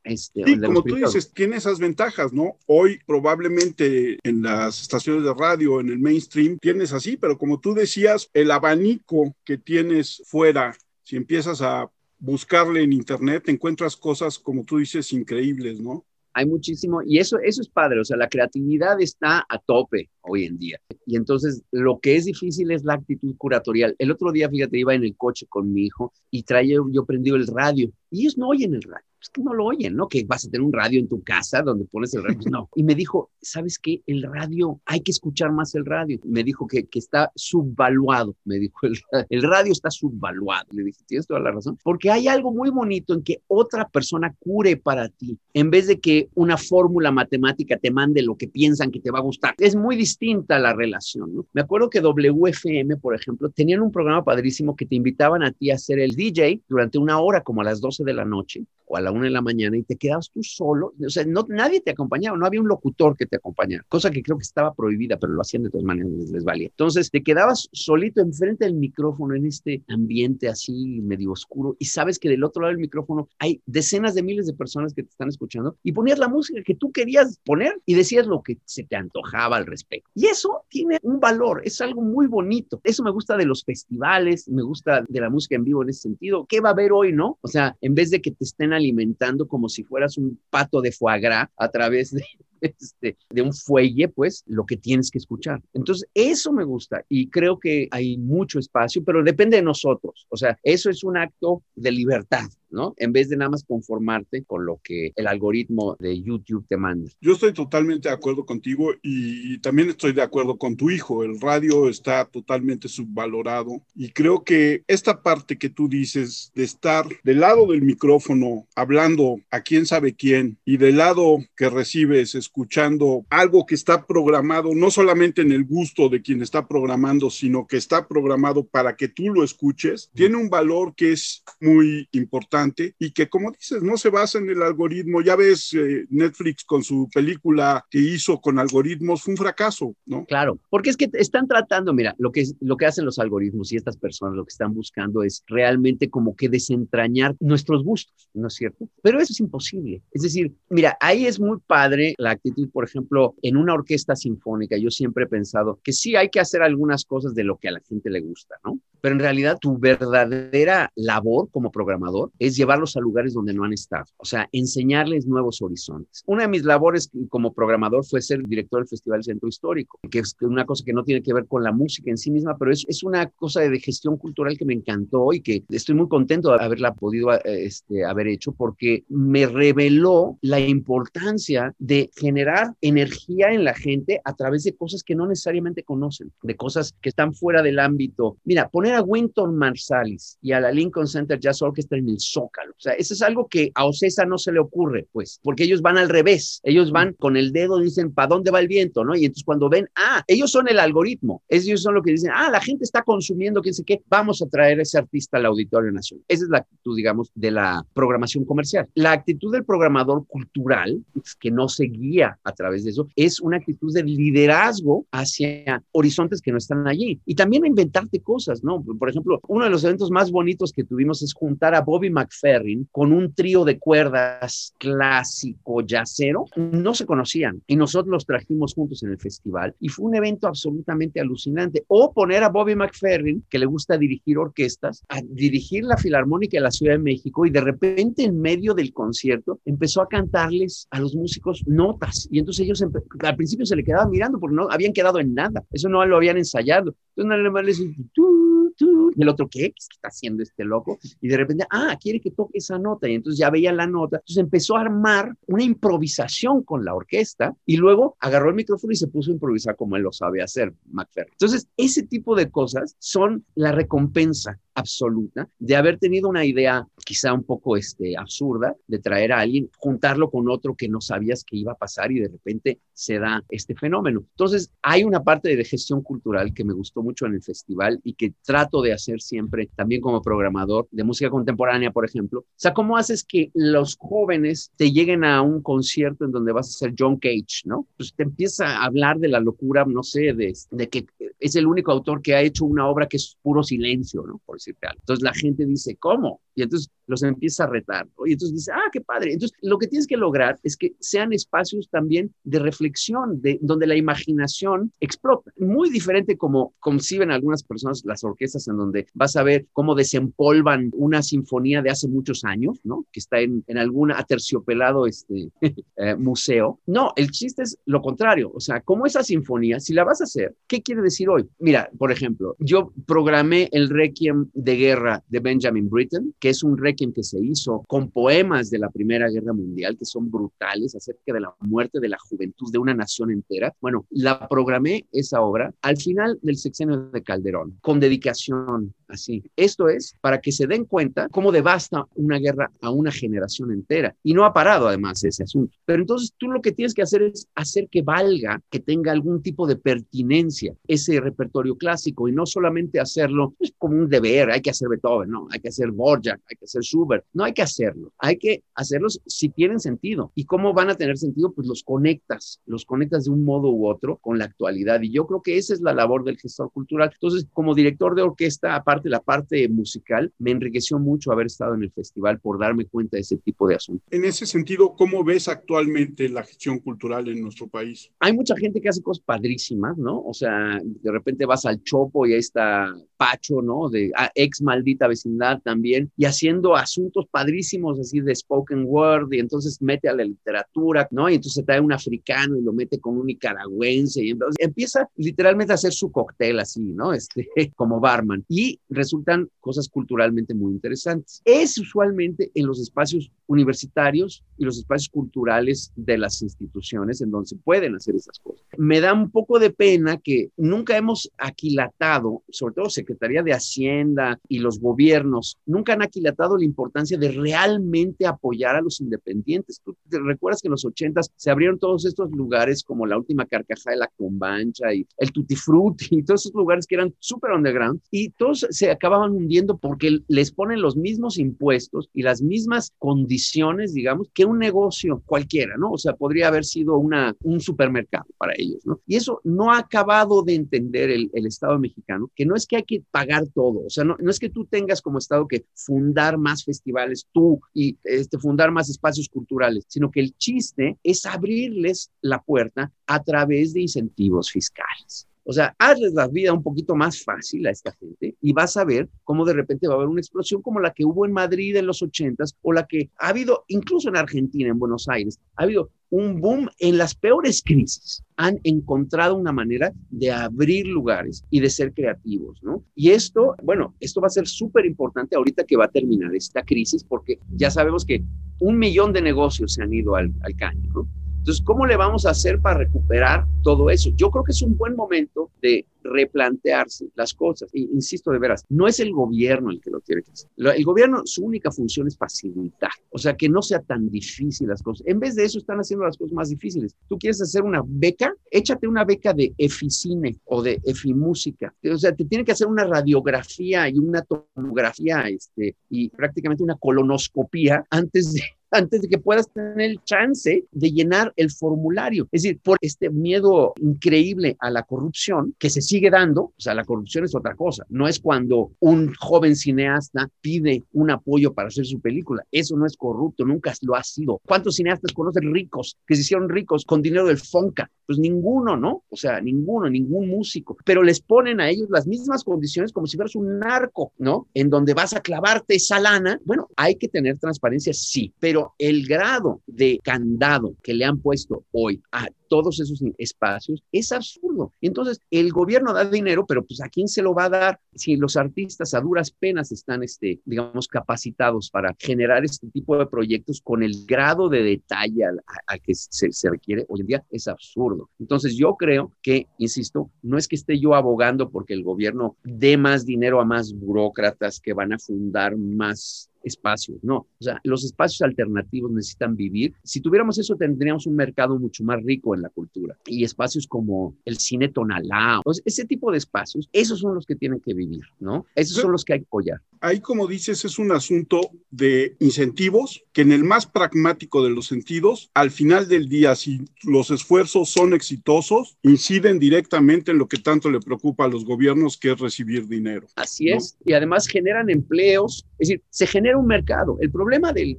Este, sí, como tú dices, tiene esas ventajas, ¿no? Hoy probablemente en las estaciones de radio, en el mainstream, tienes así, pero como tú decías, el abanico que tienes fuera, si empiezas a buscarle en internet, encuentras cosas, como tú dices, increíbles, ¿no? hay muchísimo, y eso, eso es padre, o sea, la creatividad está a tope hoy en día. Y entonces lo que es difícil es la actitud curatorial. El otro día, fíjate, iba en el coche con mi hijo y traía, yo prendido el radio y ellos no oyen el radio es que no lo oyen, ¿no? Que vas a tener un radio en tu casa donde pones el radio. Pues no. Y me dijo, ¿sabes qué? El radio, hay que escuchar más el radio. Me dijo que, que está subvaluado. Me dijo, el, el, radio está subvaluado. Le dije, tienes toda la razón. Porque hay algo muy bonito en que otra persona cure para ti, en vez de que una fórmula matemática te mande lo que piensan que te va a gustar. Es muy distinta la relación, ¿no? Me acuerdo que WFM, por ejemplo, tenían un programa padrísimo que te invitaban a ti a ser el DJ durante una hora, como a las 12 de la noche o a la una de la mañana y te quedabas tú solo, o sea, no, nadie te acompañaba, no había un locutor que te acompañara, cosa que creo que estaba prohibida, pero lo hacían de todas maneras, les, les valía. Entonces te quedabas solito enfrente del micrófono en este ambiente así medio oscuro y sabes que del otro lado del micrófono hay decenas de miles de personas que te están escuchando y ponías la música que tú querías poner y decías lo que se te antojaba al respecto. Y eso tiene un valor, es algo muy bonito. Eso me gusta de los festivales, me gusta de la música en vivo en ese sentido. ¿Qué va a haber hoy, no? O sea, en vez de que te estén alimentando como si fueras un pato de foie gras a través de, este, de un fuelle, pues lo que tienes que escuchar. Entonces, eso me gusta y creo que hay mucho espacio, pero depende de nosotros. O sea, eso es un acto de libertad. ¿no? En vez de nada más conformarte con lo que el algoritmo de YouTube te manda. Yo estoy totalmente de acuerdo contigo y, también estoy de acuerdo con tu hijo. El radio está totalmente subvalorado y creo que esta parte que tú dices de estar del lado del micrófono hablando a quién sabe quién y del lado que recibes escuchando algo que está programado no solamente en el gusto de quien está programando, sino que está programado para que tú lo escuches, tiene un valor que es muy importante y que, como dices, no se basa en el algoritmo. Ya ves, eh, Netflix con su película que hizo con algoritmos fue un fracaso, ¿no? Claro, porque es que están tratando, mira, lo que, lo que hacen los algoritmos y estas personas lo que están buscando es realmente como que desentrañar nuestros gustos, ¿no es cierto? Pero eso es imposible. Es decir, mira, ahí es muy padre la por ejemplo, en una orquesta sinfónica, yo siempre he pensado que sí hay que hacer algunas cosas de lo que a la gente le gusta, ¿no? Pero en realidad tu verdadera labor como programador es llevarlos a lugares donde no han estado, o sea, enseñarles nuevos horizontes. Una de mis labores como programador fue ser director del Festival Centro Histórico, que es una cosa que no tiene que ver con la música en sí misma, pero es, es una cosa de gestión cultural que me encantó y que estoy muy contento de haberla podido este, haber hecho porque me reveló la importancia de generar energía en la gente a través de cosas que no necesariamente conocen, de cosas que están fuera del ámbito. Mira, poner a Winton Marsalis y a la Lincoln Center Jazz Orchestra en el Zócalo. O sea, eso es algo que a Ocesa no se le ocurre, pues, porque ellos van al revés. Ellos van con el dedo, dicen, ¿para dónde va el viento? ¿No? Y entonces cuando ven, ah, ellos son el algoritmo. Ellos son lo que dicen, ah, la gente está consumiendo, quién sé qué, vamos a traer a ese artista al Auditorio Nacional. Esa es la actitud, digamos, de la programación comercial. La actitud del programador cultural, que no se guía a través de eso, es una actitud de liderazgo hacia horizontes que no están allí. Y también inventarte cosas, ¿no? Por ejemplo, uno de los eventos más bonitos que tuvimos es juntar a Bobby McFerrin con un trío de cuerdas clásico yacero. No se conocían y nosotros los trajimos juntos en el festival y fue un evento absolutamente alucinante. O poner a Bobby McFerrin, que le gusta dirigir orquestas, a dirigir la Filarmónica de la Ciudad de México y de repente en medio del concierto empezó a cantarles a los músicos notas y entonces ellos al principio se le quedaban mirando porque no habían quedado en nada, eso no lo habían ensayado. Entonces nada más les tú, el otro, ¿qué? ¿Qué está haciendo este loco? Y de repente, ah, quiere que toque esa nota. Y entonces ya veía la nota. Entonces empezó a armar una improvisación con la orquesta y luego agarró el micrófono y se puso a improvisar como él lo sabe hacer, McFerrin. Entonces, ese tipo de cosas son la recompensa absoluta de haber tenido una idea quizá un poco este, absurda de traer a alguien, juntarlo con otro que no sabías que iba a pasar y de repente se da este fenómeno. Entonces, hay una parte de gestión cultural que me gustó mucho en el festival y que trato de hacer siempre también como programador de música contemporánea, por ejemplo. O sea, ¿cómo haces que los jóvenes te lleguen a un concierto en donde vas a ser John Cage, ¿no? Pues te empieza a hablar de la locura, no sé, de, de que es el único autor que ha hecho una obra que es puro silencio, ¿no? Por Entonces la gente dice, ¿cómo? Y entonces los empieza a retar. Y entonces dice, ah, qué padre. Entonces lo que tienes que lograr es que sean espacios también de reflexión, de donde la imaginación explota. Muy diferente como conciben algunas personas las orquestas en donde vas a ver cómo desempolvan una sinfonía de hace muchos años, ¿no? Que está en, en algún aterciopelado este, eh, museo. No, el chiste es lo contrario, o sea, como esa sinfonía, si la vas a hacer, ¿qué quiere decir hoy? Mira, por ejemplo, yo programé el Requiem de Guerra de Benjamin Britten, que es un Requiem que se hizo con poemas de la Primera Guerra Mundial, que son brutales acerca de la muerte de la juventud de una nación entera. Bueno, la programé esa obra al final del sexenio de Calderón, con dedicación, así. Esto es para que se den cuenta cómo devasta una guerra a una generación entera. Y no ha parado además ese asunto. Pero entonces tú lo que tienes que hacer es hacer que valga, que tenga algún tipo de pertinencia ese repertorio clásico y no solamente hacerlo pues, como un deber, hay que hacer Beethoven, no, hay que hacer Borjak, hay que hacer Schubert, no hay que hacerlo, hay que hacerlos si tienen sentido. ¿Y cómo van a tener sentido? Pues los conectas, los conectas de un modo u otro con la actualidad. Y yo creo que esa es la labor del gestor cultural. Entonces, como director de orquesta, aparte la parte musical, me enriqueció mucho haber estado en el festival por darme cuenta de ese tipo de asuntos. En ese sentido, ¿cómo ves actualmente la gestión cultural en nuestro país? Hay mucha gente que hace cosas padrísimas, ¿no? O sea, de repente vas al Chopo y ahí está Pacho, ¿no? De ah, ex maldita vecindad también, y haciendo asuntos padrísimos así de spoken word, y entonces mete a la literatura, ¿no? Y entonces trae un africano y lo mete con un nicaragüense, y entonces empieza literalmente a hacer su cóctel así, ¿no? Este, como barman. Y resultan cosas culturalmente muy interesantes. Es usualmente en los espacios universitarios y los espacios culturales de las instituciones en donde se pueden hacer esas cosas. Me da un poco de pena que nunca hemos aquilatado, sobre todo Secretaría de Hacienda y los gobiernos, nunca han aquilatado la importancia de realmente apoyar a los independientes. Tú te recuerdas que en los ochentas se abrieron todos estos lugares como la última carcaja de la Combancha y el Tutti Frutti y todos esos lugares que eran súper underground y todos se acababan hundiendo porque les ponen los mismos impuestos y las mismas condiciones, digamos, que un negocio cualquiera, ¿no? O sea, podría haber sido una, un supermercado para ellos, ¿no? Y eso no ha acabado de entender el, el Estado mexicano, que no es que hay que pagar todo, o sea, no, no es que tú tengas como Estado que fundar más festivales tú y este, fundar más espacios culturales, sino que el chiste es abrirles la puerta a través de incentivos fiscales. O sea, hazles la vida un poquito más fácil a esta gente y vas a ver cómo de repente va a haber una explosión como la que hubo en Madrid en los ochentas o la que ha habido incluso en Argentina, en Buenos Aires. Ha habido un boom en las peores crisis. Han encontrado una manera de abrir lugares y de ser creativos, ¿no? Y esto, bueno, esto va a ser súper importante ahorita que va a terminar esta crisis porque ya sabemos que un millón de negocios se han ido al, al caño, ¿no? Entonces, ¿cómo le vamos a hacer para recuperar todo eso? Yo creo que es un buen momento de replantearse las cosas. E, insisto de veras, no es el gobierno el que lo tiene que hacer. El gobierno, su única función es facilitar, o sea, que no sea tan difícil las cosas. En vez de eso, están haciendo las cosas más difíciles. Tú quieres hacer una beca, échate una beca de Eficine o de Efimúsica. O sea, te tiene que hacer una radiografía y una tomografía este, y prácticamente una colonoscopía antes de antes de que puedas tener el chance de llenar el formulario. Es decir, por este miedo increíble a la corrupción que se sigue dando, o sea, la corrupción es otra cosa, no es cuando un joven cineasta pide un apoyo para hacer su película, eso no es corrupto, nunca lo ha sido. ¿Cuántos cineastas conocen ricos que se hicieron ricos con dinero del Fonca? Pues ninguno, ¿no? O sea, ninguno, ningún músico, pero les ponen a ellos las mismas condiciones como si fueras un narco, ¿no? En donde vas a clavarte esa lana. Bueno, hay que tener transparencia, sí, pero el grado de candado que le han puesto hoy a todos esos espacios es absurdo. Entonces, el gobierno da dinero, pero pues ¿a quién se lo va a dar si los artistas a duras penas están, este, digamos, capacitados para generar este tipo de proyectos con el grado de detalle al, que se, se requiere hoy en día? Es absurdo. Entonces, yo creo que, insisto, no es que esté yo abogando porque el gobierno dé más dinero a más burócratas que van a fundar más espacios, no. O sea, los espacios alternativos necesitan vivir. Si tuviéramos eso, tendríamos un mercado mucho más rico en la cultura. Y espacios como el cine Tonalá, ese tipo de espacios, esos son los que tienen que vivir, ¿no? Esos son los que hay que apoyar. Ahí, como dices, es un asunto de incentivos que en el más pragmático de los sentidos, al final del día, si los esfuerzos son exitosos, inciden directamente en lo que tanto le preocupa a los gobiernos, que es recibir dinero. Así ¿no? es. Y además generan empleos, es decir, se genera un mercado. El problema de,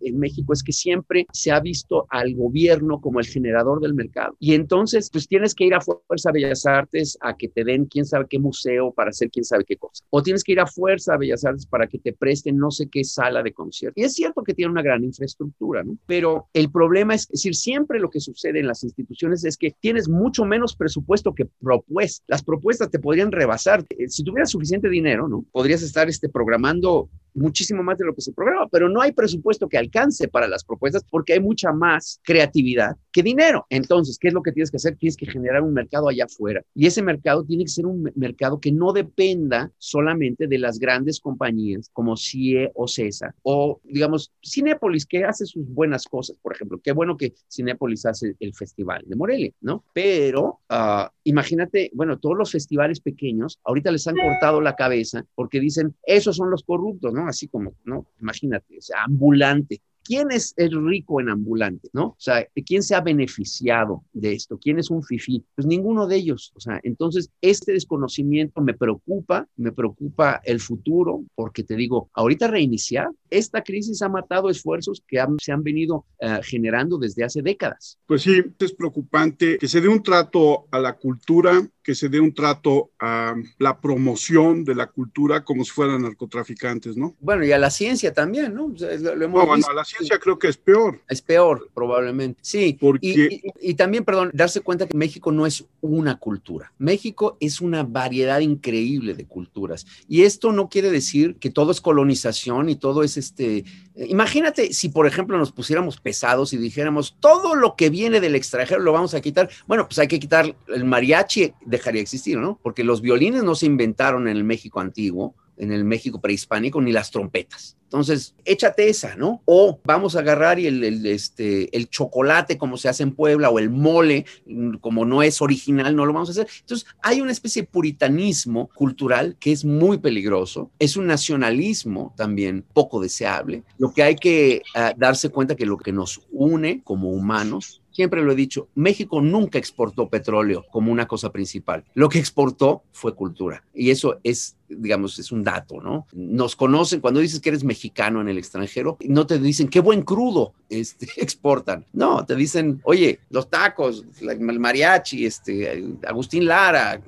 en México es que siempre se ha visto al gobierno como el generador del mercado. Y entonces, pues tienes que ir a Fuerza Bellas Artes a que te den quién sabe qué museo para hacer quién sabe qué cosa. O tienes que ir a Fuerza Bellas Artes para que te presten no sé qué sala de concierto. Y es cierto que tiene una gran infraestructura, ¿no? Pero el problema es, es decir, siempre lo que sucede en las instituciones es que tienes mucho menos presupuesto que propuestas. Las propuestas te podrían rebasar. Eh, si tuvieras suficiente dinero, ¿no? Podrías estar este, programando muchísimo más de lo que se programa, pero no hay presupuesto que alcance para las propuestas porque hay mucha más creatividad que dinero. Entonces, ¿qué es lo que tienes que hacer? Tienes que generar un mercado allá afuera. Y ese mercado tiene que ser un mercado que no dependa solamente de las grandes compañías como CIE o CESA o, digamos, Cinépolis, que hace sus buenas cosas, por ejemplo. Qué bueno que Cinépolis hace el festival de Morelia, ¿no? Pero uh, imagínate, bueno, todos los festivales pequeños ahorita les han cortado la cabeza porque dicen, esos son los corruptos, ¿no? Así como, ¿no? Imagínate, ambulante. ¿Quién es el rico en ambulante? ¿No? O sea, ¿quién se ha beneficiado de esto? ¿Quién es un fifí? Pues ninguno de ellos. O sea, entonces este desconocimiento me preocupa, me preocupa el futuro, porque te digo, ahorita reiniciar, esta crisis ha matado esfuerzos que se han venido uh, generando desde hace décadas. Pues sí, es preocupante que se dé un trato a la cultura que se dé un trato a la promoción de la cultura como si fueran narcotraficantes, ¿no? Bueno, y a la ciencia también, ¿no? Lo, lo no, bueno, a la creo que es peor. Es peor, probablemente. Sí. Porque... Y, y, y, también, perdón, darse cuenta que México no es una cultura. México es una variedad increíble de culturas. Y esto no quiere decir que todo es colonización y todo es este... Imagínate si, por ejemplo, nos pusiéramos pesados y dijéramos, todo lo que viene del extranjero lo vamos a quitar. Bueno, pues hay que quitar el mariachi dejaría de existir, ¿no? Porque los violines no se inventaron en el México antiguo, en el México prehispánico, ni las trompetas. Entonces, échate esa, ¿no? O vamos a agarrar y el, el, este, el chocolate como se hace en Puebla o el mole, como no es original, no lo vamos a hacer. Entonces, hay una especie de puritanismo cultural que es muy peligroso. Es un nacionalismo también poco deseable. Lo que hay que uh, darse cuenta que lo que nos une como humanos siempre lo he dicho, México nunca exportó petróleo como una cosa principal. Lo que exportó fue cultura. Y eso es, digamos, es un dato, ¿no? Nos conocen, cuando dices que eres mexicano en el extranjero, no te dicen, qué buen crudo este, exportan. No, te dicen, oye, los tacos, el mariachi, este, Agustín Lara,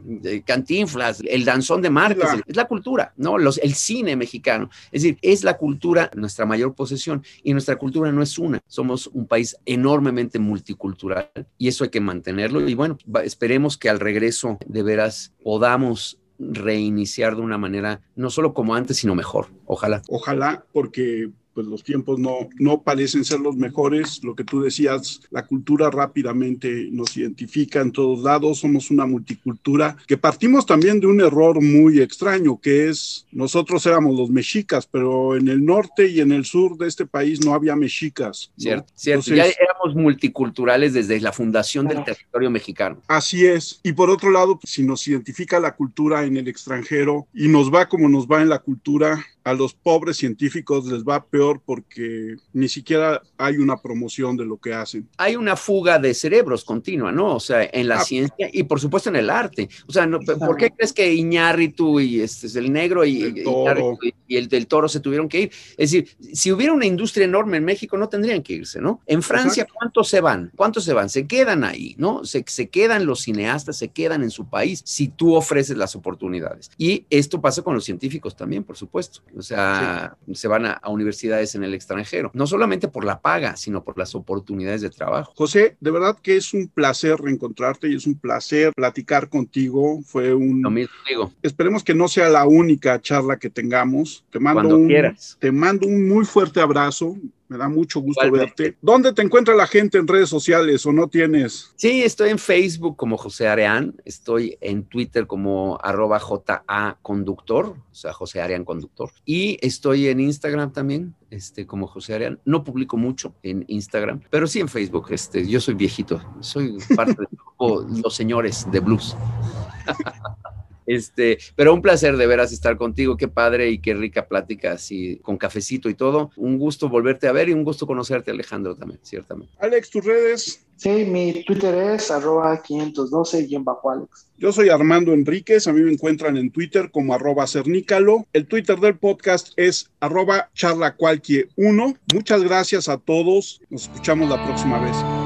Cantinflas, el danzón de Márquez, claro. es la cultura, ¿no? Los, el cine mexicano. Es decir, es la cultura nuestra mayor posesión y nuestra cultura no es una. Somos un país enormemente multicultural cultural y eso hay que mantenerlo y bueno, esperemos que al regreso de veras podamos reiniciar de una manera no solo como antes, sino mejor. Ojalá. Ojalá, porque pues los tiempos no, no parecen ser los mejores. Lo que tú decías, la cultura rápidamente nos identifica en todos lados. Somos una multicultura que partimos también de un error muy extraño, que es nosotros éramos los mexicas, pero en el norte y en el sur de este país no había mexicas. ¿no? Cierto, cierto. Entonces, ya éramos multiculturales desde la fundación del territorio mexicano. Así es. Y por otro lado, si nos identifica la cultura en el extranjero y nos va como nos va en la cultura, a los pobres científicos les va peor porque ni siquiera hay una promoción de lo que hacen. Hay una fuga de cerebros continua, ¿no? O sea, en la ah, ciencia y por supuesto en el arte. O sea, no, ¿por qué crees que Iñárritu y este es el negro y el, toro. y, y el del toro se tuvieron que ir? Es decir, si hubiera una industria enorme en México no tendrían que irse, ¿no? En Francia, Exacto. ¿cuántos se van? ¿Cuántos se van? Se quedan ahí, ¿no? Se, se quedan los cineastas, se quedan en su país si tú ofreces las oportunidades. Y esto pasa con los científicos también, por supuesto. O sea, sí. se van a, a, universidades en el extranjero, no solamente por la paga, sino por las oportunidades de trabajo. José, de verdad que es un placer reencontrarte y es un placer platicar contigo. Fue un... Lo mismo digo. Esperemos que no sea la única charla que tengamos. Te mando, Cuando un, quieras. te mando un muy fuerte abrazo. Me da mucho gusto Igualmente. verte. ¿Dónde te encuentra la gente en redes sociales o no tienes? Sí, estoy en Facebook como José Areán, estoy en Twitter como arroba JA Conductor, o sea, José Areán Conductor, y estoy en Instagram también, este, como José Areán. No publico mucho en Instagram, pero sí en Facebook. Este, yo soy viejito, soy parte de los señores de blues. Este, pero un placer de veras estar contigo, qué padre y qué rica plática así con cafecito y todo. Un gusto volverte a ver y un gusto conocerte, Alejandro, también, ciertamente. Alex, tus redes. Sí, mi Twitter es arroba 512 y bajo Alex. Yo soy Armando Enríquez, a mí me encuentran en Twitter como arroba cernícalo. El Twitter del podcast es arroba charlacualquie1. Muchas gracias a todos, nos escuchamos la próxima vez.